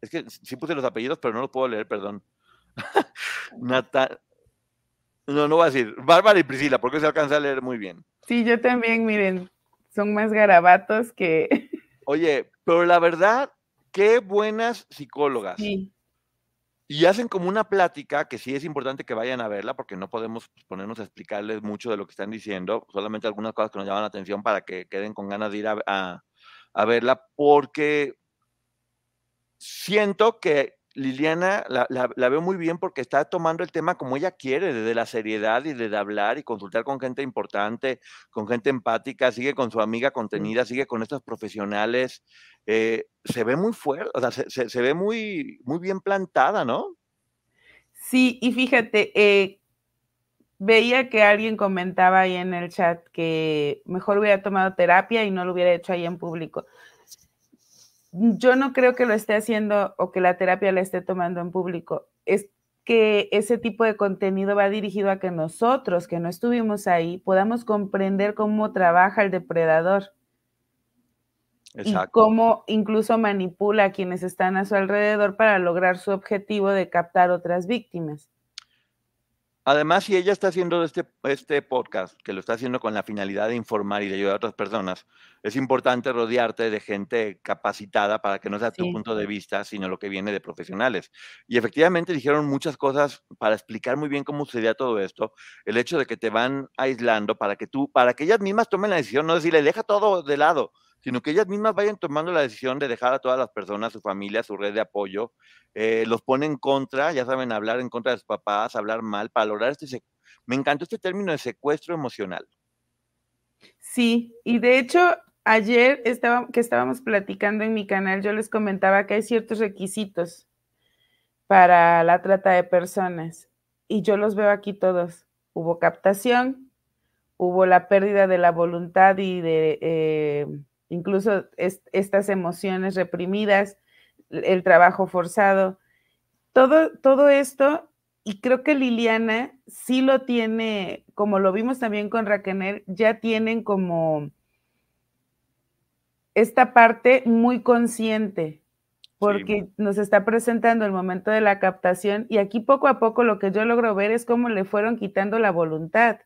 Es que sí puse los apellidos, pero no los puedo leer, perdón. No, no voy a decir. Bárbara y Priscila, porque se alcanza a leer muy bien. Sí, yo también, miren, son más garabatos que. Oye, pero la verdad, qué buenas psicólogas. Sí. Y hacen como una plática que sí es importante que vayan a verla porque no podemos pues, ponernos a explicarles mucho de lo que están diciendo, solamente algunas cosas que nos llaman la atención para que queden con ganas de ir a, a verla porque siento que Liliana la, la, veo muy bien porque está tomando el tema como ella quiere, desde la seriedad y de hablar y consultar con gente importante, con gente empática, sigue con su amiga contenida, sigue con estos profesionales. Eh, se ve muy fuerte, o sea, se, se, ve muy, muy bien plantada, ¿no? Sí, y fíjate, eh, veía que alguien comentaba ahí en el chat que mejor hubiera tomado terapia y no lo hubiera hecho ahí en público yo no creo que lo esté haciendo o que la terapia la esté tomando en público. Es que ese tipo de contenido va dirigido a que nosotros, que no estuvimos ahí, podamos comprender cómo trabaja el depredador. Y cómo incluso manipula a quienes están a su alrededor para lograr su objetivo de captar otras víctimas. Además, si ella está haciendo este, este podcast, que lo está haciendo con la finalidad de informar y de ayudar a otras personas, es importante rodearte de gente capacitada para que no sea tu punto de vista, sino lo que viene de profesionales. Y efectivamente dijeron muchas cosas para explicar muy bien cómo sucedía todo esto. El hecho de que te van aislando para que tú, para que ellas mismas tomen la decisión, no decirle, deja todo de lado, sino que ellas mismas vayan tomando la decisión de dejar a todas las personas, su familia, su red de apoyo, eh, los pone en contra, ya saben, hablar en contra de sus papás, hablar mal, para lograr este... Me encantó este término de secuestro emocional. Sí, y de hecho, ayer estaba, que estábamos platicando en mi canal, yo les comentaba que hay ciertos requisitos para la trata de personas, y yo los veo aquí todos. Hubo captación, hubo la pérdida de la voluntad y de... Eh, incluso estas emociones reprimidas, el trabajo forzado, todo, todo esto, y creo que Liliana sí lo tiene, como lo vimos también con Raquel, ya tienen como esta parte muy consciente, porque nos está presentando el momento de la captación y aquí poco a poco lo que yo logro ver es cómo le fueron quitando la voluntad.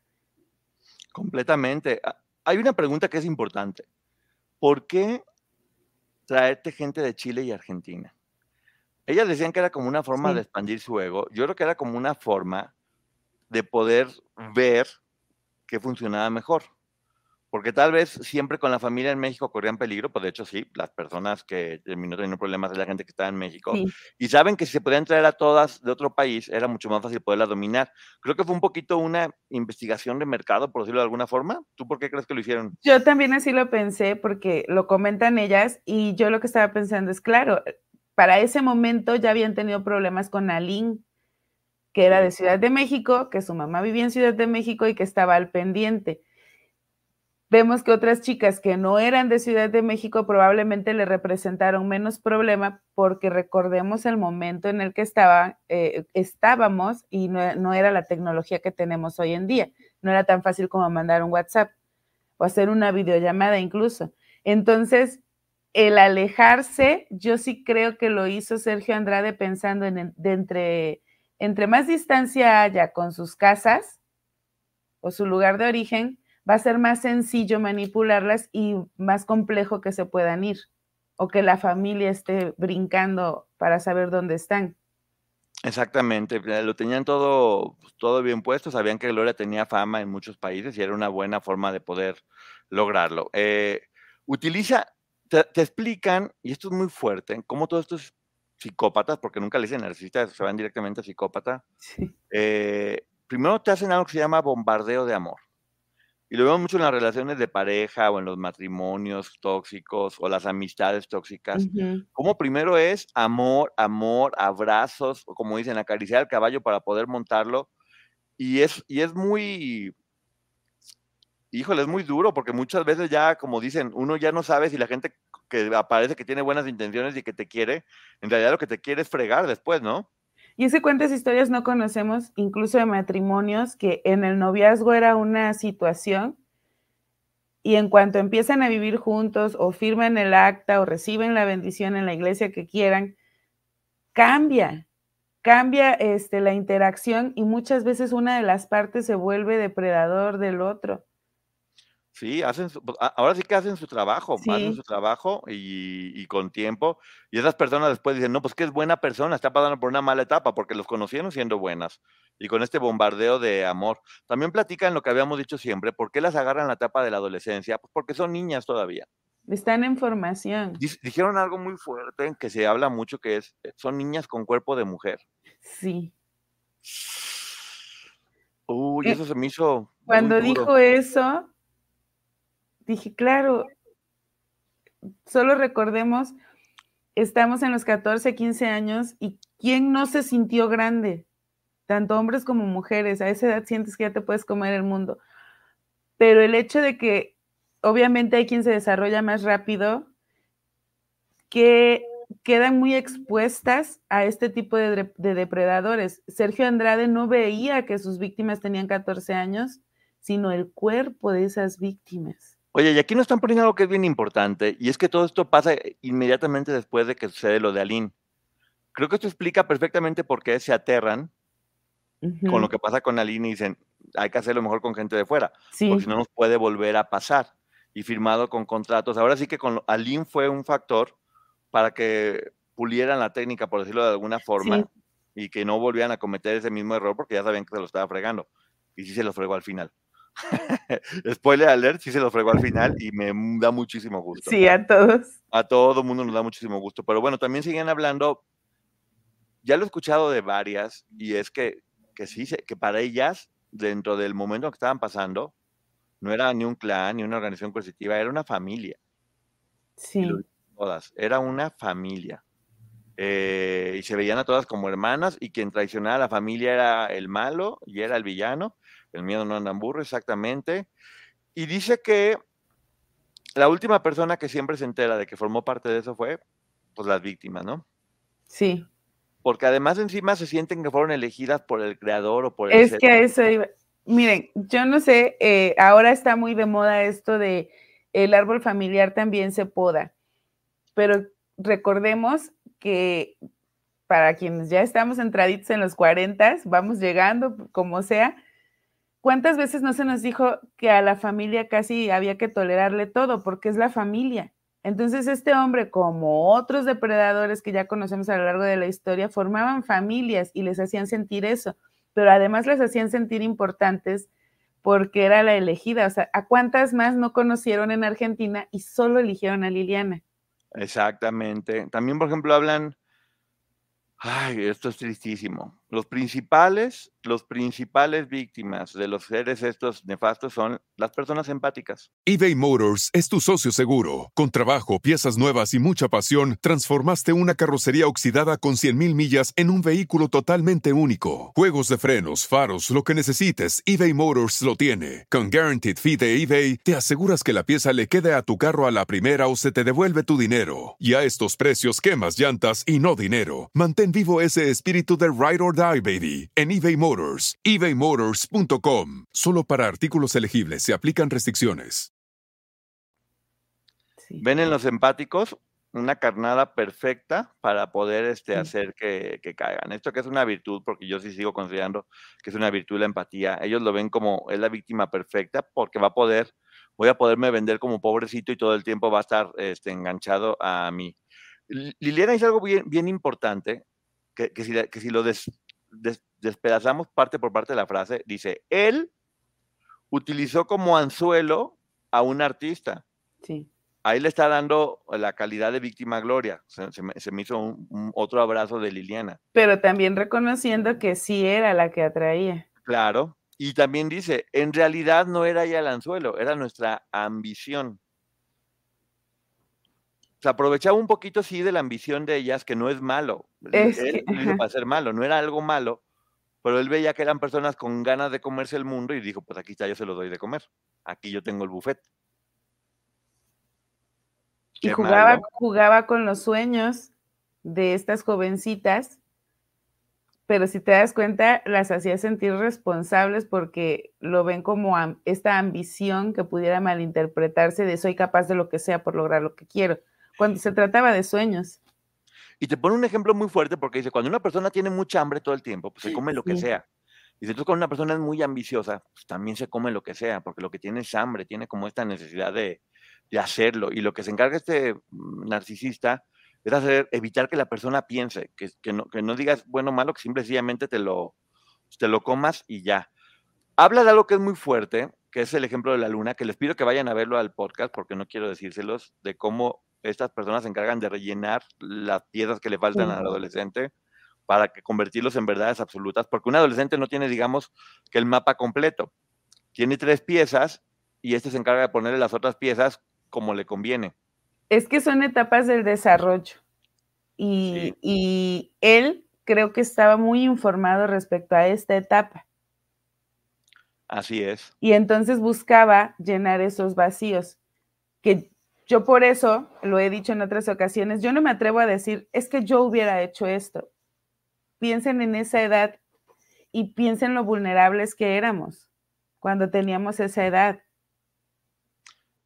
Completamente. Hay una pregunta que es importante. ¿Por qué traerte gente de Chile y Argentina? Ellas decían que era como una forma de expandir su ego. Yo creo que era como una forma de poder ver qué funcionaba mejor porque tal vez siempre con la familia en México corrían peligro, pues de hecho sí, las personas que terminó teniendo problemas es la gente que estaba en México, y saben que si se podían traer a todas de otro país, era mucho más fácil poderlas dominar. Creo que fue un poquito una investigación de mercado, por decirlo de alguna forma. ¿Tú por qué crees que lo hicieron? Yo también así lo pensé, porque lo comentan ellas, y yo lo que estaba pensando es, claro, para ese momento ya habían tenido problemas con Aline, que era de Ciudad de México, que su mamá vivía en Ciudad de México y que estaba al pendiente Vemos que otras chicas que no eran de Ciudad de México probablemente le representaron menos problema porque recordemos el momento en el que eh, estábamos y no, era la tecnología que tenemos hoy en día. No era tan fácil como mandar un WhatsApp o hacer una videollamada incluso. Entonces, el alejarse, yo sí creo que lo hizo Sergio Andrade pensando en entre, entre más distancia haya con sus casas o su lugar de origen, va a ser más sencillo manipularlas y más complejo que se puedan ir o que la familia esté brincando para saber dónde están. Exactamente, eh, lo tenían todo, pues, todo bien puesto, sabían que Gloria tenía fama en muchos países y era una buena forma de poder lograrlo. Eh, utiliza, te, explican, y esto es muy fuerte, cómo todos estos psicópatas, porque nunca le dicen narcisista, se van directamente a psicópata, eh, primero te hacen algo que se llama bombardeo de amor. Y lo vemos mucho en las relaciones de pareja o en los matrimonios tóxicos o las amistades tóxicas. Como primero es amor, amor, abrazos, o como dicen, acariciar al caballo para poder montarlo. Y es, y es muy, híjole, es muy duro porque muchas veces ya, como dicen, uno ya no sabe si la gente que aparece que tiene buenas intenciones y que te quiere, en realidad lo que te quiere es fregar después, ¿no? Y ese cuántas historias no conocemos, incluso de matrimonios, que en el noviazgo era una situación y en cuanto empiezan a vivir juntos o firman el acta o reciben la bendición en la iglesia que quieran, cambia, cambia este, la interacción y muchas veces una de las partes se vuelve depredador del otro. Sí, hacen pues, ahora sí que hacen su trabajo, hacen su trabajo y, con tiempo. Y esas personas después dicen, no, pues que es buena persona, está pasando por una mala etapa porque los conocieron siendo buenas. Y con este bombardeo de amor. También platican lo que habíamos dicho siempre, ¿por qué las agarran en la etapa de la adolescencia? Pues porque son niñas todavía. Están en formación. Dijeron algo muy fuerte que se habla mucho, que es, eh, son niñas con cuerpo de mujer. Sí. Uy, eh, eso se me hizo. Cuando dijo eso, dije, claro, solo recordemos, estamos en los 14, 15 años y ¿quién no se sintió grande? Tanto hombres como mujeres, a esa edad sientes que ya te puedes comer el mundo. Pero el hecho de que obviamente hay quien se desarrolla más rápido, que quedan muy expuestas a este tipo de, de, depredadores. Sergio Andrade no veía que sus víctimas tenían 14 años, sino el cuerpo de esas víctimas. Oye, y aquí nos están poniendo algo que es bien importante, y es que todo esto pasa inmediatamente después de que sucede lo de Aline. Creo que esto explica perfectamente por qué se aterran con lo que pasa con Aline y dicen, hay que hacerlo mejor con gente de fuera, porque si no nos puede volver a pasar. Y firmado con contratos. Ahora sí que con Aline fue un factor para que pulieran la técnica, por decirlo de alguna forma, y que no volvieran a cometer ese mismo error porque ya sabían que se lo estaba fregando. Y sí se lo fregó al final. Spoiler alert, sí se lo fregó al final y me da muchísimo gusto. Sí, a todos. A todo el mundo nos da muchísimo gusto. Pero bueno, también siguen hablando, ya lo he escuchado de varias, y es que, que sí, que para ellas, dentro del momento que estaban pasando, no era ni un clan, ni una organización coercitiva, era una familia. Sí. Todas, era una familia. Eh, y se veían a todas como hermanas, y quien traicionaba a la familia era el malo y era el villano el miedo no anda en burro, exactamente. Y dice que la última persona que siempre se entera de que formó parte de eso fue, pues, las víctimas, ¿no? Sí. Porque además encima se sienten que fueron elegidas por el creador o por el... Es que a eso iba. Miren, yo no sé, eh, ahora está muy de moda esto de el árbol familiar también se poda, pero recordemos que para quienes ya estamos entraditos en los 40, vamos llegando, como sea, ¿Cuántas veces no se nos dijo que a la familia casi había que tolerarle todo porque es la familia? Entonces este hombre, como otros depredadores que ya conocemos a lo largo de la historia, formaban familias y les hacían sentir eso, pero además les hacían sentir importantes porque era la elegida. O sea, ¿a cuántas más no conocieron en Argentina y solo eligieron a Liliana? Exactamente. También, por ejemplo, hablan Ay, esto es tristísimo. Los principales, los principales víctimas de los seres estos nefastos son las personas empáticas. eBay Motors es tu socio seguro. Con trabajo, piezas nuevas y mucha pasión, transformaste una carrocería oxidada con 100.000 millas en un vehículo totalmente único. Juegos de frenos, faros, lo que necesites, eBay Motors lo tiene. Con Guaranteed Fee de eBay, te aseguras que la pieza le quede a tu carro a la primera o se te devuelve tu dinero. Y a estos precios, quemas llantas y no dinero. Mantén vivo ese espíritu de Ride or Die, baby, en eBay Motors. ebaymotors.com. Solo para artículos elegibles se aplican restricciones. ¿Ven en los empáticos? Una carnada perfecta para poder este, hacer que, que, caigan. Esto que es una virtud, porque yo sí sigo considerando que es una virtud la empatía. Ellos lo ven como es la víctima perfecta porque va a poder, voy a poderme vender como pobrecito y todo el tiempo va a estar este, enganchado a mí. Liliana dice algo bien, bien importante que, si, lo despedazamos parte por parte de la frase, dice, él utilizó como anzuelo a un artista. Sí. ahí le está dando la calidad de víctima Gloria. Se, me, hizo un, otro abrazo de Liliana. Pero también reconociendo que sí era la que atraía. Claro. Y también dice, en realidad no era ella el anzuelo, era nuestra ambición. Se aprovechaba un poquito, sí, de la ambición de ellas, que no es malo. Es él que, para ser malo, no era algo malo, pero él veía que eran personas con ganas de comerse el mundo y dijo, pues aquí está, yo se lo doy de comer. Aquí yo tengo el buffet. Y jugaba, jugaba con los sueños de estas jovencitas, pero si te das cuenta, las hacía sentir responsables porque lo ven como esta ambición que pudiera malinterpretarse de soy capaz de lo que sea por lograr lo que quiero, cuando se trataba de sueños. Y te pone un ejemplo muy fuerte porque dice, cuando una persona tiene mucha hambre todo el tiempo, pues se come lo que sea. Y si tú cuando una persona es muy ambiciosa, pues también se come lo que sea, porque lo que tiene es hambre, tiene como esta necesidad de, de hacerlo. Y lo que se encarga este mm, narcisista es hacer, evitar que la persona piense, que, que, no, que no digas bueno o malo, que simplemente te lo, te lo comas y ya. Habla de algo que es muy fuerte, que es el ejemplo de la luna, que les pido que vayan a verlo al podcast porque no quiero decírselos, de cómo estas personas se encargan de rellenar las piezas que le faltan al adolescente para que convertirlos en verdades absolutas, porque un adolescente no tiene, digamos, que el mapa completo. Tiene tres piezas y este se encarga de ponerle las otras piezas como le conviene. Es que son etapas del desarrollo. Y, él creo que estaba muy informado respecto a esta etapa. Así es. Y entonces buscaba llenar esos vacíos. Que yo por eso, lo he dicho en otras ocasiones, yo no me atrevo a decir, es que yo hubiera hecho esto. Piensen en esa edad y piensen lo vulnerables que éramos cuando teníamos esa edad.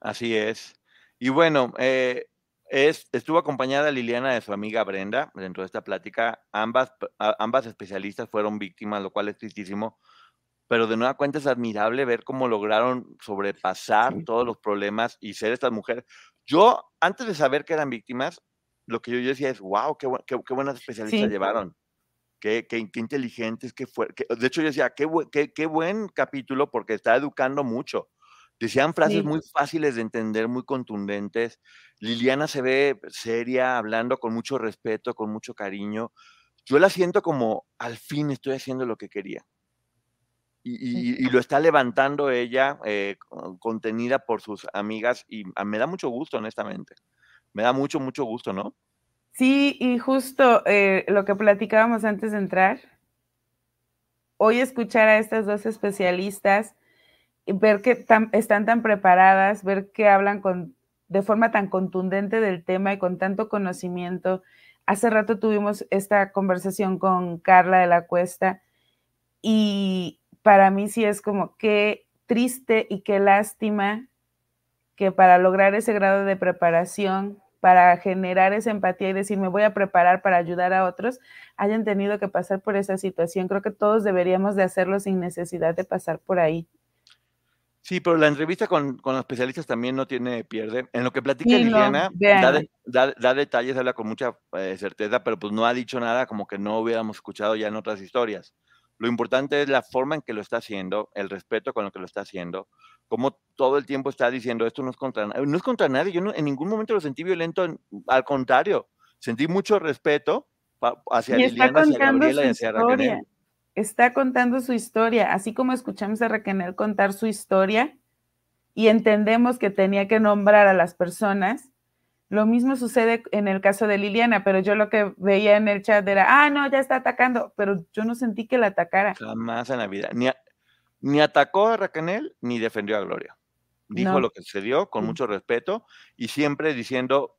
Así es. Y bueno, eh, es, estuvo acompañada Liliana de su amiga Brenda dentro de esta plática. Ambas, ambas especialistas fueron víctimas, lo cual es tristísimo. Pero de nueva cuenta es admirable ver cómo lograron sobrepasar todos los problemas y ser estas mujeres. Yo, antes de saber que eran víctimas, lo que yo, decía es, wow, qué, qué, buenas especialistas llevaron. Qué, qué, qué, inteligentes, qué fue. de hecho, yo decía, qué buen capítulo porque está educando mucho Decían frases muy fáciles de entender, muy contundentes. Liliana se ve seria, hablando con mucho respeto, con mucho cariño. Yo la siento como, al fin estoy haciendo lo que quería. Y, lo está levantando ella, eh, contenida por sus amigas, y me da mucho gusto, honestamente. Me da mucho, mucho gusto, ¿no? Sí, y justo eh, lo que platicábamos antes de entrar, hoy escuchar a estas dos especialistas ver que están tan preparadas, ver que hablan con, de forma tan contundente del tema y con tanto conocimiento. Hace rato tuvimos esta conversación con Carla de la Cuesta y para mí sí es como qué triste y qué lástima que para lograr ese grado de preparación, para generar esa empatía y decir me voy a preparar para ayudar a otros, hayan tenido que pasar por esa situación. Creo que todos deberíamos de hacerlo sin necesidad de pasar por ahí. Sí, pero la entrevista con, con, los especialistas también no tiene pierde. En lo que platica Liliana, da, da, detalles, habla con mucha eh, certeza, pero pues no ha dicho nada como que no hubiéramos escuchado ya en otras historias. Lo importante es la forma en que lo está haciendo, el respeto con lo que lo está haciendo, como todo el tiempo está diciendo esto no es contra nadie. No es contra nadie, yo en ningún momento lo sentí violento, al contrario, sentí mucho respeto hacia Liliana, hacia Gabriela y hacia Raquel está contando su historia, así como escuchamos a Raquel contar su historia y entendemos que tenía que nombrar a las personas. Lo mismo sucede en el caso de Liliana, pero yo lo que veía en el chat era, ah, no, ya está atacando, pero yo no sentí que la atacara. Jamás en la vida. Ni, ni atacó a Raquel ni defendió a Gloria. Dijo lo que sucedió con mucho respeto y siempre diciendo,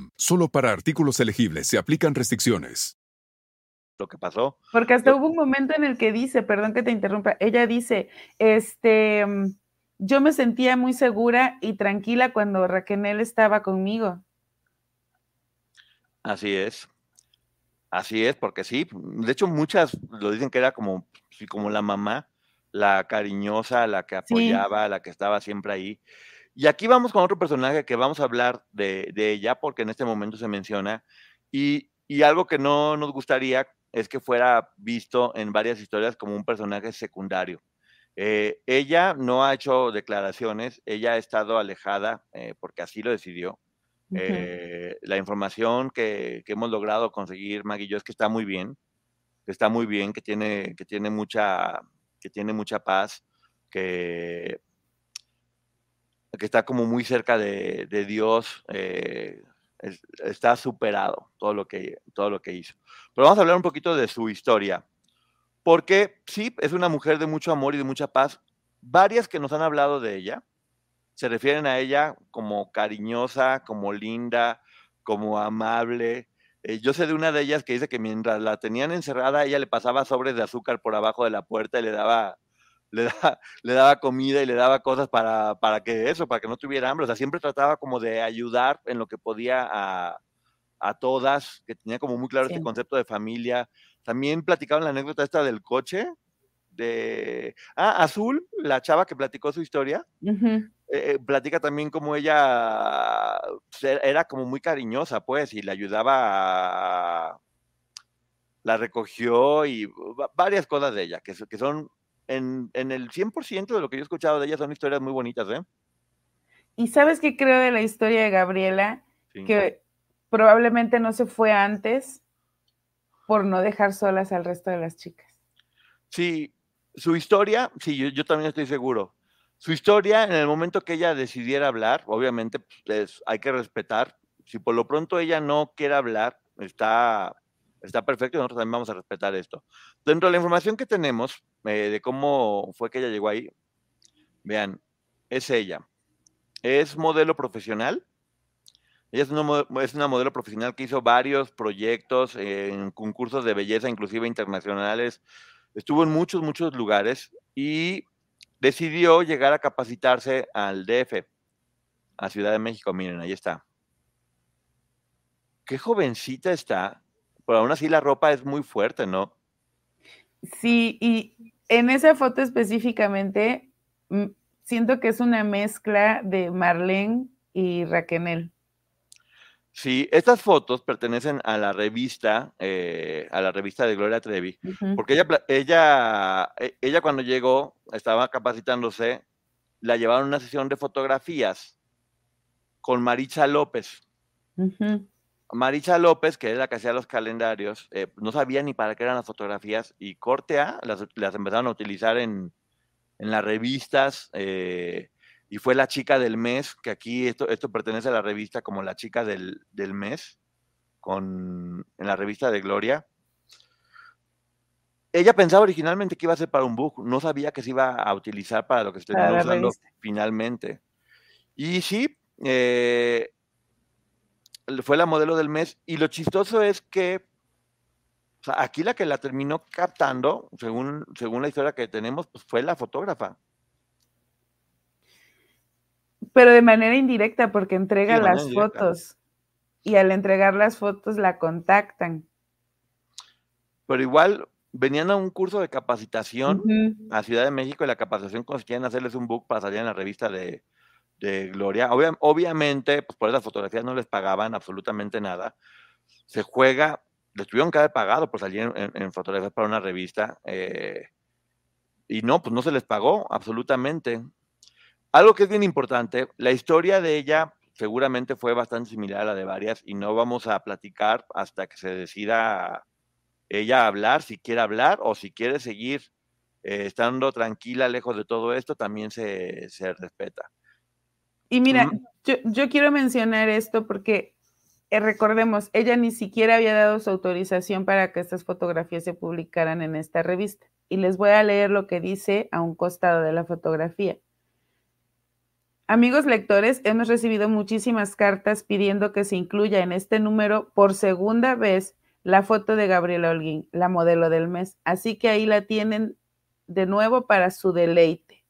Solo para artículos elegibles se aplican restricciones. Lo que pasó. Porque hasta hubo un momento en el que dice, perdón que te interrumpa, ella dice, este, yo me sentía muy segura y tranquila cuando Raquel estaba conmigo. Así es. Así es, porque sí, de hecho muchas lo dicen que era como, como la mamá, la cariñosa, la que apoyaba, la que estaba siempre ahí. Y aquí vamos con otro personaje que vamos a hablar de, ella, porque en este momento se menciona, y, algo que no nos gustaría es que fuera visto en varias historias como un personaje secundario. Eh, ella no ha hecho declaraciones, ella ha estado alejada eh, porque así lo decidió. Eh, la información que, hemos logrado conseguir, Maggie, yo es que está muy bien, que está muy bien, que tiene, que tiene, mucha, que tiene mucha paz, que, que está como muy cerca de, Dios, eh, está superado todo lo, que, todo lo que hizo. Pero vamos a hablar un poquito de su historia, porque sí, es una mujer de mucho amor y de mucha paz. Varias que nos han hablado de ella, se refieren a ella como cariñosa, como linda, como amable. Eh, yo sé de una de ellas que dice que mientras la tenían encerrada, ella le pasaba sobres de azúcar por abajo de la puerta y le daba, le, le daba comida y le daba cosas para, para que eso, para que no tuviera hambre. O sea, siempre trataba como de ayudar en lo que podía a, a todas, que tenía como muy claro este concepto de familia. También platicaban la anécdota esta del coche, de... Ah, Azul, la chava que platicó su historia, eh, platica también como ella era como muy cariñosa, pues, y le ayudaba La recogió y varias cosas de ella, que, que son en, el 100% de lo que yo he escuchado de ella son historias muy bonitas, ¿eh? Y sabes qué creo de la historia de Gabriela, que probablemente no se fue antes por no dejar solas al resto de las chicas. Sí, su historia, sí, yo también estoy seguro su historia, en el momento que ella decidiera hablar, obviamente pues, hay que respetar. Si por lo pronto ella no quiere hablar, está, está perfecto y nosotros también vamos a respetar esto. Dentro de la información que tenemos eh, de cómo fue que ella llegó ahí, vean, es ella. Es modelo profesional. Ella es es una modelo profesional que hizo varios proyectos en concursos de belleza, inclusive internacionales. Estuvo en muchos, muchos lugares y decidió llegar a capacitarse al DF, a Ciudad de México. Miren, ahí está. Qué jovencita está, pero aún así la ropa es muy fuerte, ¿no? Sí, y en esa foto específicamente, mm, siento que es una mezcla de Marlene y Raquel. Sí, estas fotos pertenecen a la revista, eh, a la revista de Gloria Trevi, porque ella, ella, e, ella cuando llegó, estaba capacitándose, la llevaron a una sesión de fotografías con Maricha López. Maricha López, que es la que hacía los calendarios, eh, no sabía ni para qué eran las fotografías y corte A las, empezaron a utilizar en, en las revistas. Eh, y fue la chica del mes, que aquí esto, esto pertenece a la revista como la chica del, mes, con, en la revista de Gloria. Ella pensaba originalmente que iba a ser para un book, no sabía que se iba a utilizar para lo que se usando finalmente. Y sí, eh, fue la modelo del mes. Y lo chistoso es que aquí la que la terminó captando, según, según la historia que tenemos, pues fue la fotógrafa pero de manera indirecta porque entrega las fotos y al entregar las fotos la contactan. Pero igual venían a un curso de capacitación a Ciudad de México y la capacitación consistía en hacerles un book para salir en la revista de, Gloria. obviamente, pues por esas fotografías no les pagaban absolutamente nada. Se juega, les tuvieron que haber pagado por salir en, fotografías para una revista. Eh, y no, pues no se les pagó absolutamente. Algo que es bien importante, la historia de ella seguramente fue bastante similar a la de varias y no vamos a platicar hasta que se decida ella hablar, si quiere hablar o si quiere seguir eh, estando tranquila lejos de todo esto, también se, respeta. Y mira, yo, quiero mencionar esto porque eh, recordemos, ella ni siquiera había dado su autorización para que estas fotografías se publicaran en esta revista. Y les voy a leer lo que dice a un costado de la fotografía. Amigos lectores, hemos recibido muchísimas cartas pidiendo que se incluya en este número por segunda vez la foto de Gabriela Holguín, la modelo del mes. Así que ahí la tienen de nuevo para su deleite.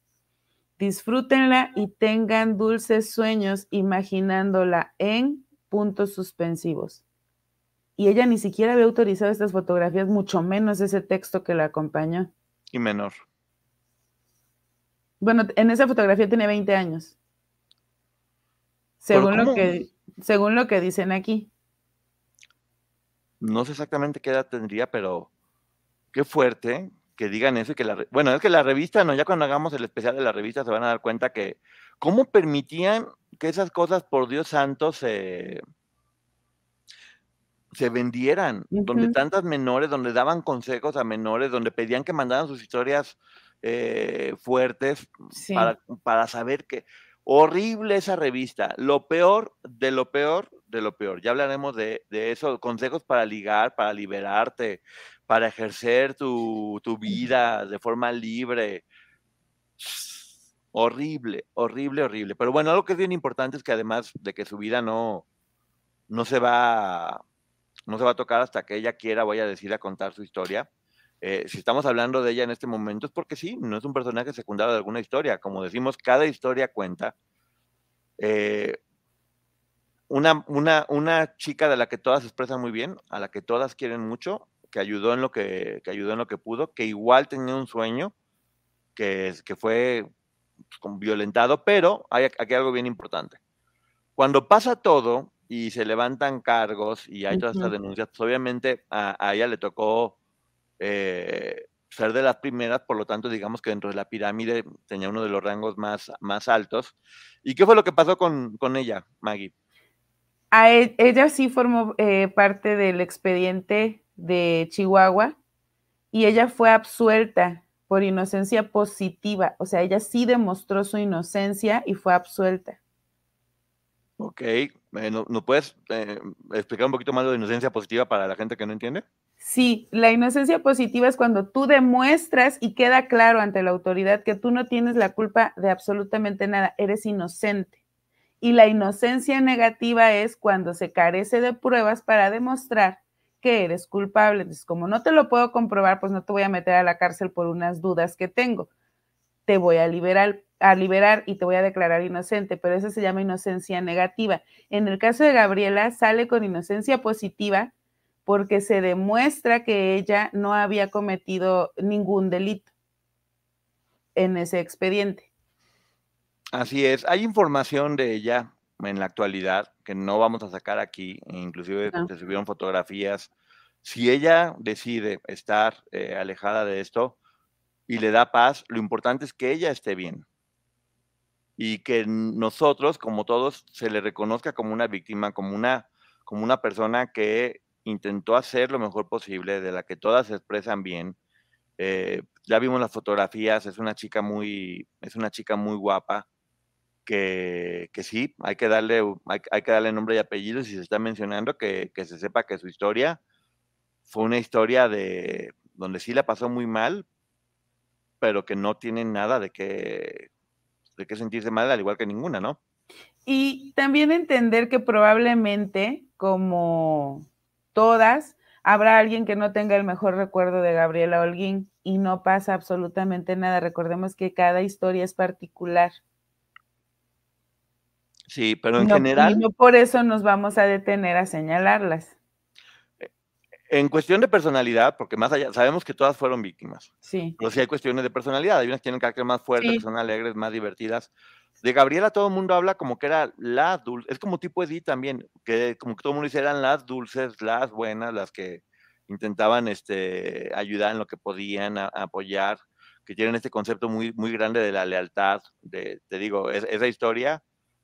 Disfrútenla y tengan dulces sueños imaginándola en puntos suspensivos. Y ella ni siquiera había autorizado estas fotografías, mucho menos ese texto que la acompañó. Y menor. Bueno, en esa fotografía tiene 20 años. Según lo, que, según lo que dicen aquí. No sé exactamente qué edad tendría, pero qué fuerte que digan eso y que la... Bueno, es que la revista, no, ya cuando hagamos el especial de la revista se van a dar cuenta que cómo permitían que esas cosas, por Dios santo, se, se vendieran, donde tantas menores, donde daban consejos a menores, donde pedían que mandaran sus historias eh, fuertes para, para saber que... Horrible esa revista. Lo peor de lo peor de lo peor. Ya hablaremos de, de eso. Consejos para ligar, para liberarte, para ejercer tu, vida de forma libre. Horrible, horrible, horrible. Pero bueno, algo que es bien importante es que además de que su vida no, no se va no se va a tocar hasta que ella quiera, vaya a decir a contar su historia. Eh, si estamos hablando de ella en este momento es porque sí, no es un personaje secundario de alguna historia. Como decimos, cada historia cuenta. Eh, una, una, una, chica de la que todas expresan muy bien, a la que todas quieren mucho, que ayudó en lo que, ayudó en lo que pudo, que igual tenía un sueño, que, que fue pues, violentado, pero hay aquí algo bien importante. Cuando pasa todo y se levantan cargos y hay todas estas denuncias, pues obviamente a, ella le tocó eh, ser de las primeras, por lo tanto, digamos que dentro de la pirámide tenía uno de los rangos más, más altos. ¿Y qué fue lo que pasó con, con ella, Maggie? A e, ella sí formó eh, parte del expediente de Chihuahua y ella fue absuelta por inocencia positiva, o sea, ella sí demostró su inocencia y fue absuelta. Ok, eh, ¿no, puedes eh, explicar un poquito más de inocencia positiva para la gente que no entiende? Sí, la inocencia positiva es cuando tú demuestras y queda claro ante la autoridad que tú no tienes la culpa de absolutamente nada, eres inocente. Y la inocencia negativa es cuando se carece de pruebas para demostrar que eres culpable. Entonces, como no te lo puedo comprobar, pues no te voy a meter a la cárcel por unas dudas que tengo. Te voy a liberar, a liberar y te voy a declarar inocente, pero eso se llama inocencia negativa. En el caso de Gabriela, sale con inocencia positiva porque se demuestra que ella no había cometido ningún delito en ese expediente. Así es, hay información de ella en la actualidad, que no vamos a sacar aquí, inclusive se subieron fotografías. Si ella decide estar eh, alejada de esto y le da paz, lo importante es que ella esté bien y que nosotros, como todos, se le reconozca como una víctima, como una, como una persona que intentó hacer lo mejor posible, de la que todas se expresan bien. Eh, ya vimos las fotografías, es una chica muy, es una chica muy guapa, que, sí, hay que, darle, hay, que darle nombre y apellido si se está mencionando que, se sepa que su historia fue una historia de donde sí la pasó muy mal, pero que no tiene nada de qué, de qué sentirse mal, al igual que ninguna, ¿no? Y también entender que probablemente, como todas, habrá alguien que no tenga el mejor recuerdo de Gabriela Holguín y no pasa absolutamente nada. Recordemos que cada historia es particular. Sí, pero en general. no por eso nos vamos a detener a señalarlas. Eh, en cuestión de personalidad, porque más allá, sabemos que todas fueron víctimas. Sí. Pero sí hay cuestiones de personalidad. Hay unas que tienen carácter más fuerte, que son alegres, más divertidas. De Gabriela todo el mundo habla como que era la dulce. Es como tipo Edith también, que como que todo el mundo dice eran las dulces, las buenas, las que intentaban este, ayudar en lo que podían, apoyar, que tienen este concepto muy, muy grande de la lealtad. De, te digo, esa historia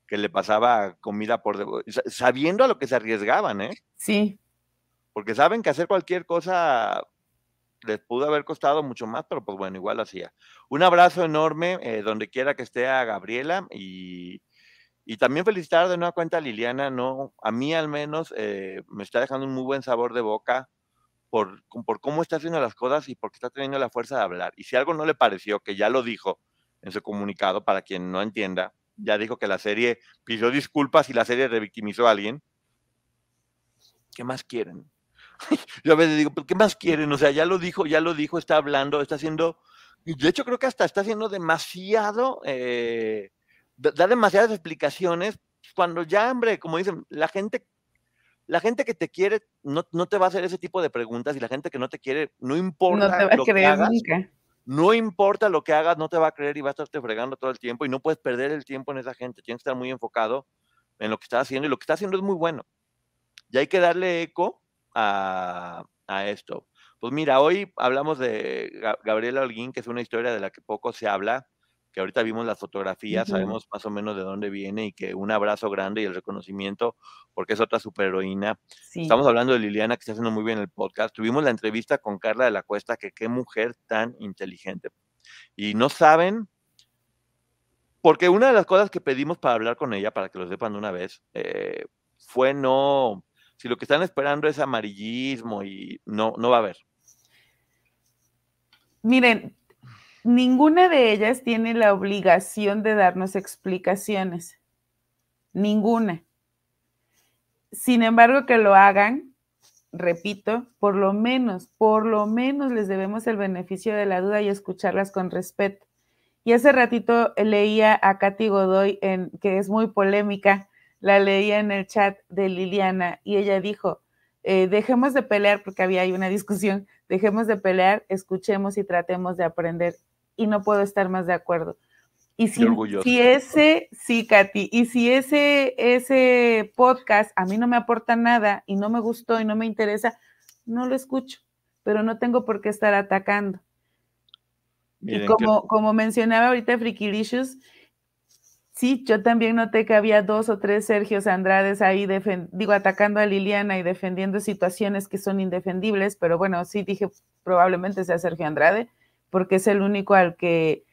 que le pasaba comida por sabiendo a lo que se arriesgaban, ¿eh? Sí. Porque saben que hacer cualquier cosa les pudo haber costado mucho más, pero pues bueno, igual lo hacía. Un abrazo enorme eh, donde quiera que esté a Gabriela y, también felicitar de nueva cuenta a Liliana, ¿no? A mí al menos eh, me está dejando un muy buen sabor de boca por, por cómo está haciendo las cosas y porque está teniendo la fuerza de hablar. Y si algo no le pareció, que ya lo dijo en su comunicado, para quien no entienda, ya dijo que la serie pidió disculpas y la serie revictimizó a alguien. ¿Qué más quieren? Yo a veces digo, ¿pero qué más quieren? O sea, ya lo dijo, ya lo dijo, está hablando, está haciendo de hecho creo que hasta está haciendo demasiado, eh, da demasiadas explicaciones cuando ya, hombre, como dicen, la gente, la gente que te quiere no, te va a hacer ese tipo de preguntas y la gente que no te quiere, no importa. No te va a creer nunca. No importa lo que hagas, no te va a creer y va a estarte fregando todo el tiempo y no puedes perder el tiempo en esa gente. Tienes que estar muy enfocado en lo que estás haciendo y lo que está haciendo es muy bueno. Y hay que darle eco a, esto. Pues mira, hoy hablamos de Gabriela Holguín, que es una historia de la que poco se habla, que ahorita vimos las fotografías, sabemos más o menos de dónde viene y que un abrazo grande y el reconocimiento, porque es otra superheroína. Estamos hablando de Liliana, que está haciendo muy bien el podcast. Tuvimos la entrevista con Carla de la Cuesta, que qué mujer tan inteligente. Y no saben, porque una de las cosas que pedimos para hablar con ella, para que lo sepan de una vez, eh, fue no, si lo que están esperando es amarillismo y no, no va a haber. Miren, Ninguna de ellas tiene la obligación de darnos explicaciones. Ninguna. Sin embargo, que lo hagan, repito, por lo menos, por lo menos les debemos el beneficio de la duda y escucharlas con respeto. Y hace ratito leía a Katy Godoy, en, que es muy polémica, la leía en el chat de Liliana y ella dijo, eh, dejemos de pelear, porque había ahí una discusión, dejemos de pelear, escuchemos y tratemos de aprender y no puedo estar más de acuerdo. Y si, si ese, sí, Katy, y si ese, ese podcast a mí no me aporta nada y no me gustó y no me interesa, no lo escucho, pero no tengo por qué estar atacando. y como, como mencionaba ahorita Frikilicious, sí, yo también noté que había dos o tres Sergios Andrades ahí, digo, atacando a Liliana y defendiendo situaciones que son indefendibles, pero bueno, sí dije, probablemente sea Sergio Andrade, porque es el único al que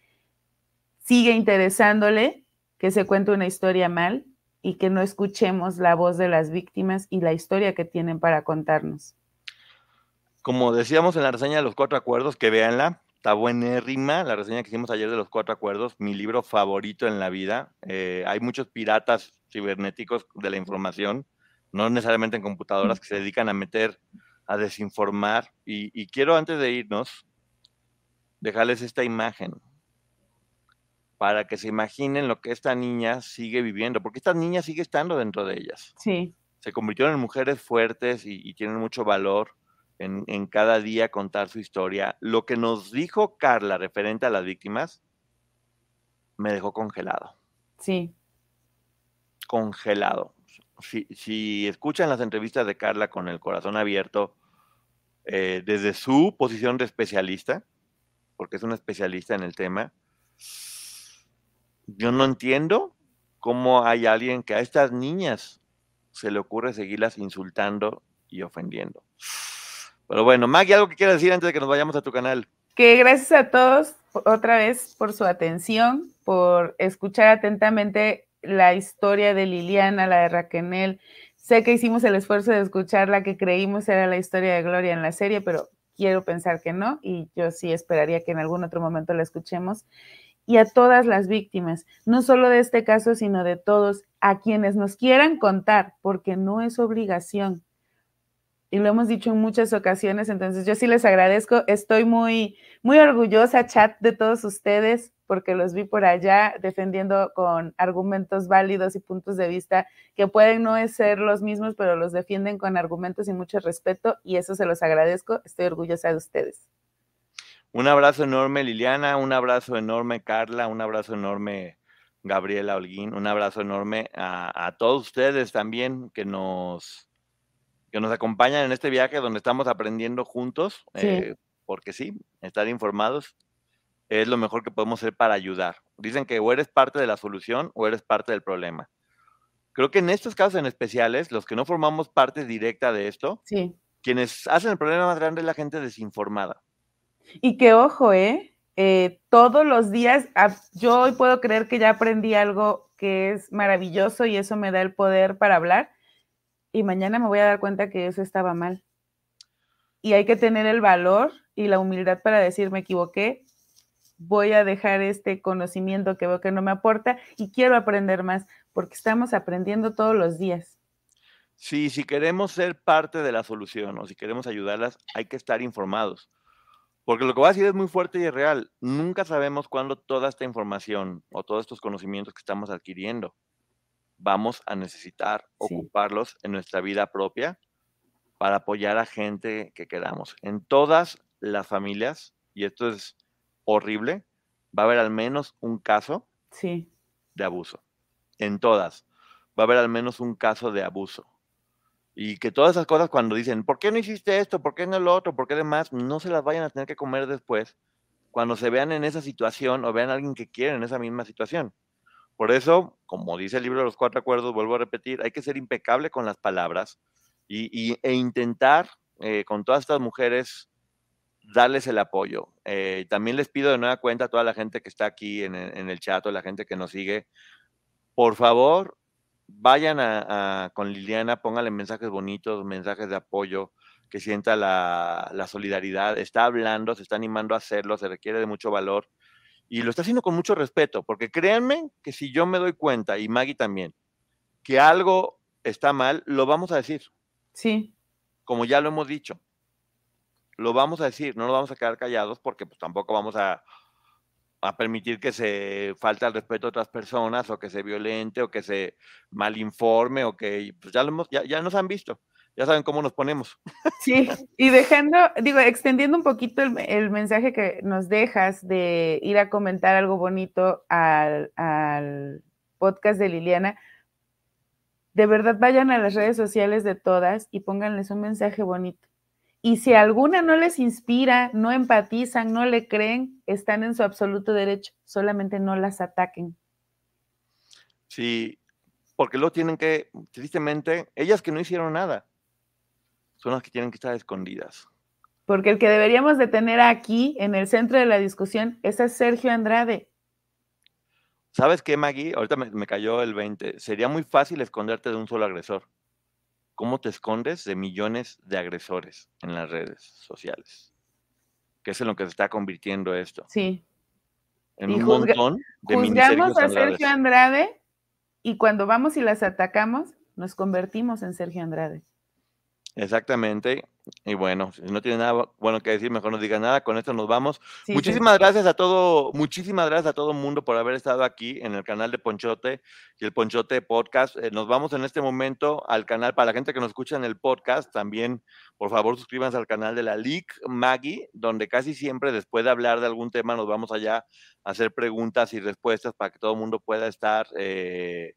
sigue interesándole que se cuente una historia mal y que no escuchemos la voz de las víctimas y la historia que tienen para contarnos. Como decíamos en la reseña de los cuatro acuerdos, que véanla, está buenérrima la reseña que hicimos ayer de los cuatro acuerdos, mi libro favorito en la vida. Eh, hay muchos piratas cibernéticos de la información, no necesariamente en computadoras, que se dedican a meter, a desinformar. y quiero antes de irnos, dejarles esta imagen para que se imaginen lo que esta niña sigue viviendo, porque esta niña sigue estando dentro de ellas. Sí. Se convirtieron en mujeres fuertes y, tienen mucho valor en, en, cada día contar su historia. Lo que nos dijo Carla referente a las víctimas me dejó congelado. Sí. Congelado. Si, si escuchan las entrevistas de Carla con el corazón abierto, eh, desde su posición de especialista, porque es una especialista en el tema. Yo no entiendo cómo hay alguien que a estas niñas se le ocurre seguirlas insultando y ofendiendo. Pero bueno, Maggie, ¿algo que quieras decir antes de que nos vayamos a tu canal? Que gracias a todos otra vez por su atención, por escuchar atentamente la historia de Liliana, la de Raquel. Sé que hicimos el esfuerzo de escuchar la que creímos era la historia de Gloria en la serie, pero quiero pensar que no, y yo sí esperaría que en algún otro momento la escuchemos. Y a todas las víctimas, no solo de este caso, sino de todos, a quienes nos quieran contar, porque no es obligación. Y lo hemos dicho en muchas ocasiones, entonces yo sí les agradezco, estoy muy, muy orgullosa, chat, de todos ustedes porque los vi por allá defendiendo con argumentos válidos y puntos de vista que pueden no ser los mismos, pero los defienden con argumentos y mucho respeto y eso se los agradezco. Estoy orgullosa de ustedes. Un abrazo enorme Liliana, un abrazo enorme Carla, un abrazo enorme Gabriela Holguín, un abrazo enorme a, todos ustedes también que nos, que nos acompañan en este viaje donde estamos aprendiendo juntos, eh, porque sí, estar informados es lo mejor que podemos hacer para ayudar. Dicen que o eres parte de la solución o eres parte del problema. Creo que en estos casos en especiales, los que no formamos parte directa de esto, quienes hacen el problema más grande es la gente desinformada. Y que ojo, ¿eh? ¿eh? todos los días, ah, yo hoy puedo creer que ya aprendí algo que es maravilloso y eso me da el poder para hablar, y mañana me voy a dar cuenta que eso estaba mal. Y hay que tener el valor y la humildad para decir, me equivoqué, voy a dejar este conocimiento que veo que no me aporta y quiero aprender más, porque estamos aprendiendo todos los días. Sí, si queremos ser parte de la solución o si queremos ayudarlas, hay que estar informados. Porque lo que voy a decir es muy fuerte y es real. Nunca sabemos cuándo toda esta información o todos estos conocimientos que estamos adquiriendo vamos a necesitar ocuparlos en nuestra vida propia para apoyar a gente que queramos. En todas las familias, y esto es horrible, va a haber al menos un caso sí. de abuso. En todas. Va a haber al menos un caso de abuso. Y que todas esas cosas cuando dicen, ¿por qué no hiciste esto? ¿Por qué no lo otro? ¿Por qué demás? No se las vayan a tener que comer después cuando se vean en esa situación o vean a alguien que quiere en esa misma situación. Por eso, como dice el libro de los cuatro acuerdos, vuelvo a repetir, hay que ser impecable con las palabras y, e intentar eh, con todas estas mujeres darles el apoyo. Eh, también les pido de nueva cuenta a toda la gente que está aquí en, el chat o la gente que nos sigue, por favor, vayan a, con Liliana, pónganle mensajes bonitos, mensajes de apoyo, que sienta la, la, solidaridad. Está hablando, se está animando a hacerlo, se requiere de mucho valor y lo está haciendo con mucho respeto, porque créanme que si yo me doy cuenta, y Maggie también, que algo está mal, lo vamos a decir. Sí. Como ya lo hemos dicho lo vamos a decir, no nos vamos a quedar callados porque pues, tampoco vamos a, permitir que se falte al respeto a otras personas o que se violente o que se malinforme o que pues, ya, lo hemos, ya, ya nos han visto, ya saben cómo nos ponemos. Sí, y dejando, digo, extendiendo un poquito el, mensaje que nos dejas de ir a comentar algo bonito al, al podcast de Liliana, de verdad vayan a las redes sociales de todas y pónganles un mensaje bonito y si alguna no les inspira, no empatizan, no le creen, están en su absoluto derecho, solamente no las ataquen. Sí, porque luego tienen que, tristemente, ellas que no hicieron nada, son las que tienen que estar escondidas. Porque el que deberíamos de tener aquí, en el centro de la discusión, es a Sergio Andrade. ¿Sabes qué, Maggie? Ahorita me, me cayó el 20. Sería muy fácil esconderte de un solo agresor cómo te escondes de millones de agresores en las redes sociales. Que es en lo que se está convirtiendo esto. Sí. En un montón de Juzgamos a Sergio Andrade y cuando vamos y las atacamos, nos convertimos en Sergio Andrade. Exactamente. Y bueno, si no tiene nada bueno que decir, mejor no diga nada. Con esto nos vamos. muchísimas gracias a todo, muchísimas gracias a todo el mundo por haber estado aquí en el canal de Ponchote y el Ponchote Podcast. Eh, nos vamos en este momento al canal, para la gente que nos escucha en el podcast, también, por favor, suscríbanse al canal de la League Maggie, donde casi siempre después de hablar de algún tema nos vamos allá a hacer preguntas y respuestas para que todo el mundo pueda estar, eh,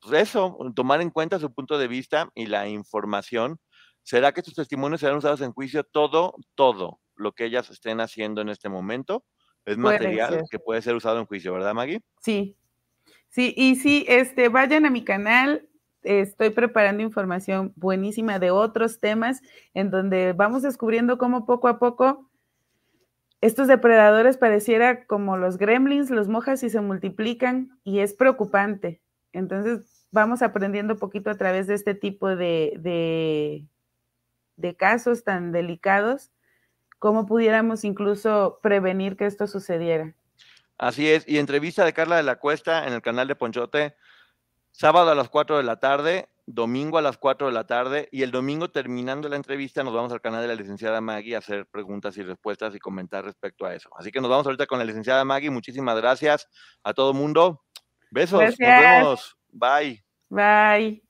pues eso, tomar en cuenta su punto de vista y la información ¿Será que estos testimonios serán usados en juicio? Todo, todo lo que ellas estén haciendo en este momento es material que puede ser usado en juicio, ¿verdad, Maggie? Sí. Sí, y sí, este, vayan a mi canal, estoy preparando información buenísima de otros temas en donde vamos descubriendo cómo poco a poco estos depredadores pareciera como los gremlins, los mojas y se multiplican y es preocupante. Entonces vamos aprendiendo poquito a través de este tipo de, de casos tan delicados, cómo pudiéramos incluso prevenir que esto sucediera. Así es, y entrevista de Carla de la Cuesta en el canal de Ponchote, sábado a las 4 de la tarde, domingo a las 4 de la tarde, y el domingo terminando la entrevista nos vamos al canal de la licenciada Maggie a hacer preguntas y respuestas y comentar respecto a eso. Así que nos vamos ahorita con la licenciada Maggie, muchísimas gracias a todo mundo. Besos, nos vemos. Bye. Bye.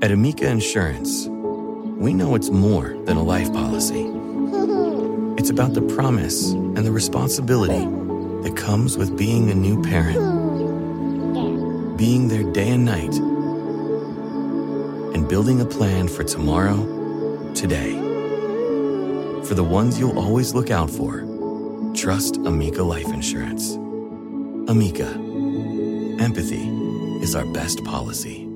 At Amica Insurance, we know it's more than a life policy. It's about the promise and the responsibility that comes with being a new parent, being there day and night, and building a plan for tomorrow, today. For the ones you'll always look out for, trust Amica Life Insurance. Amica, empathy is our best policy.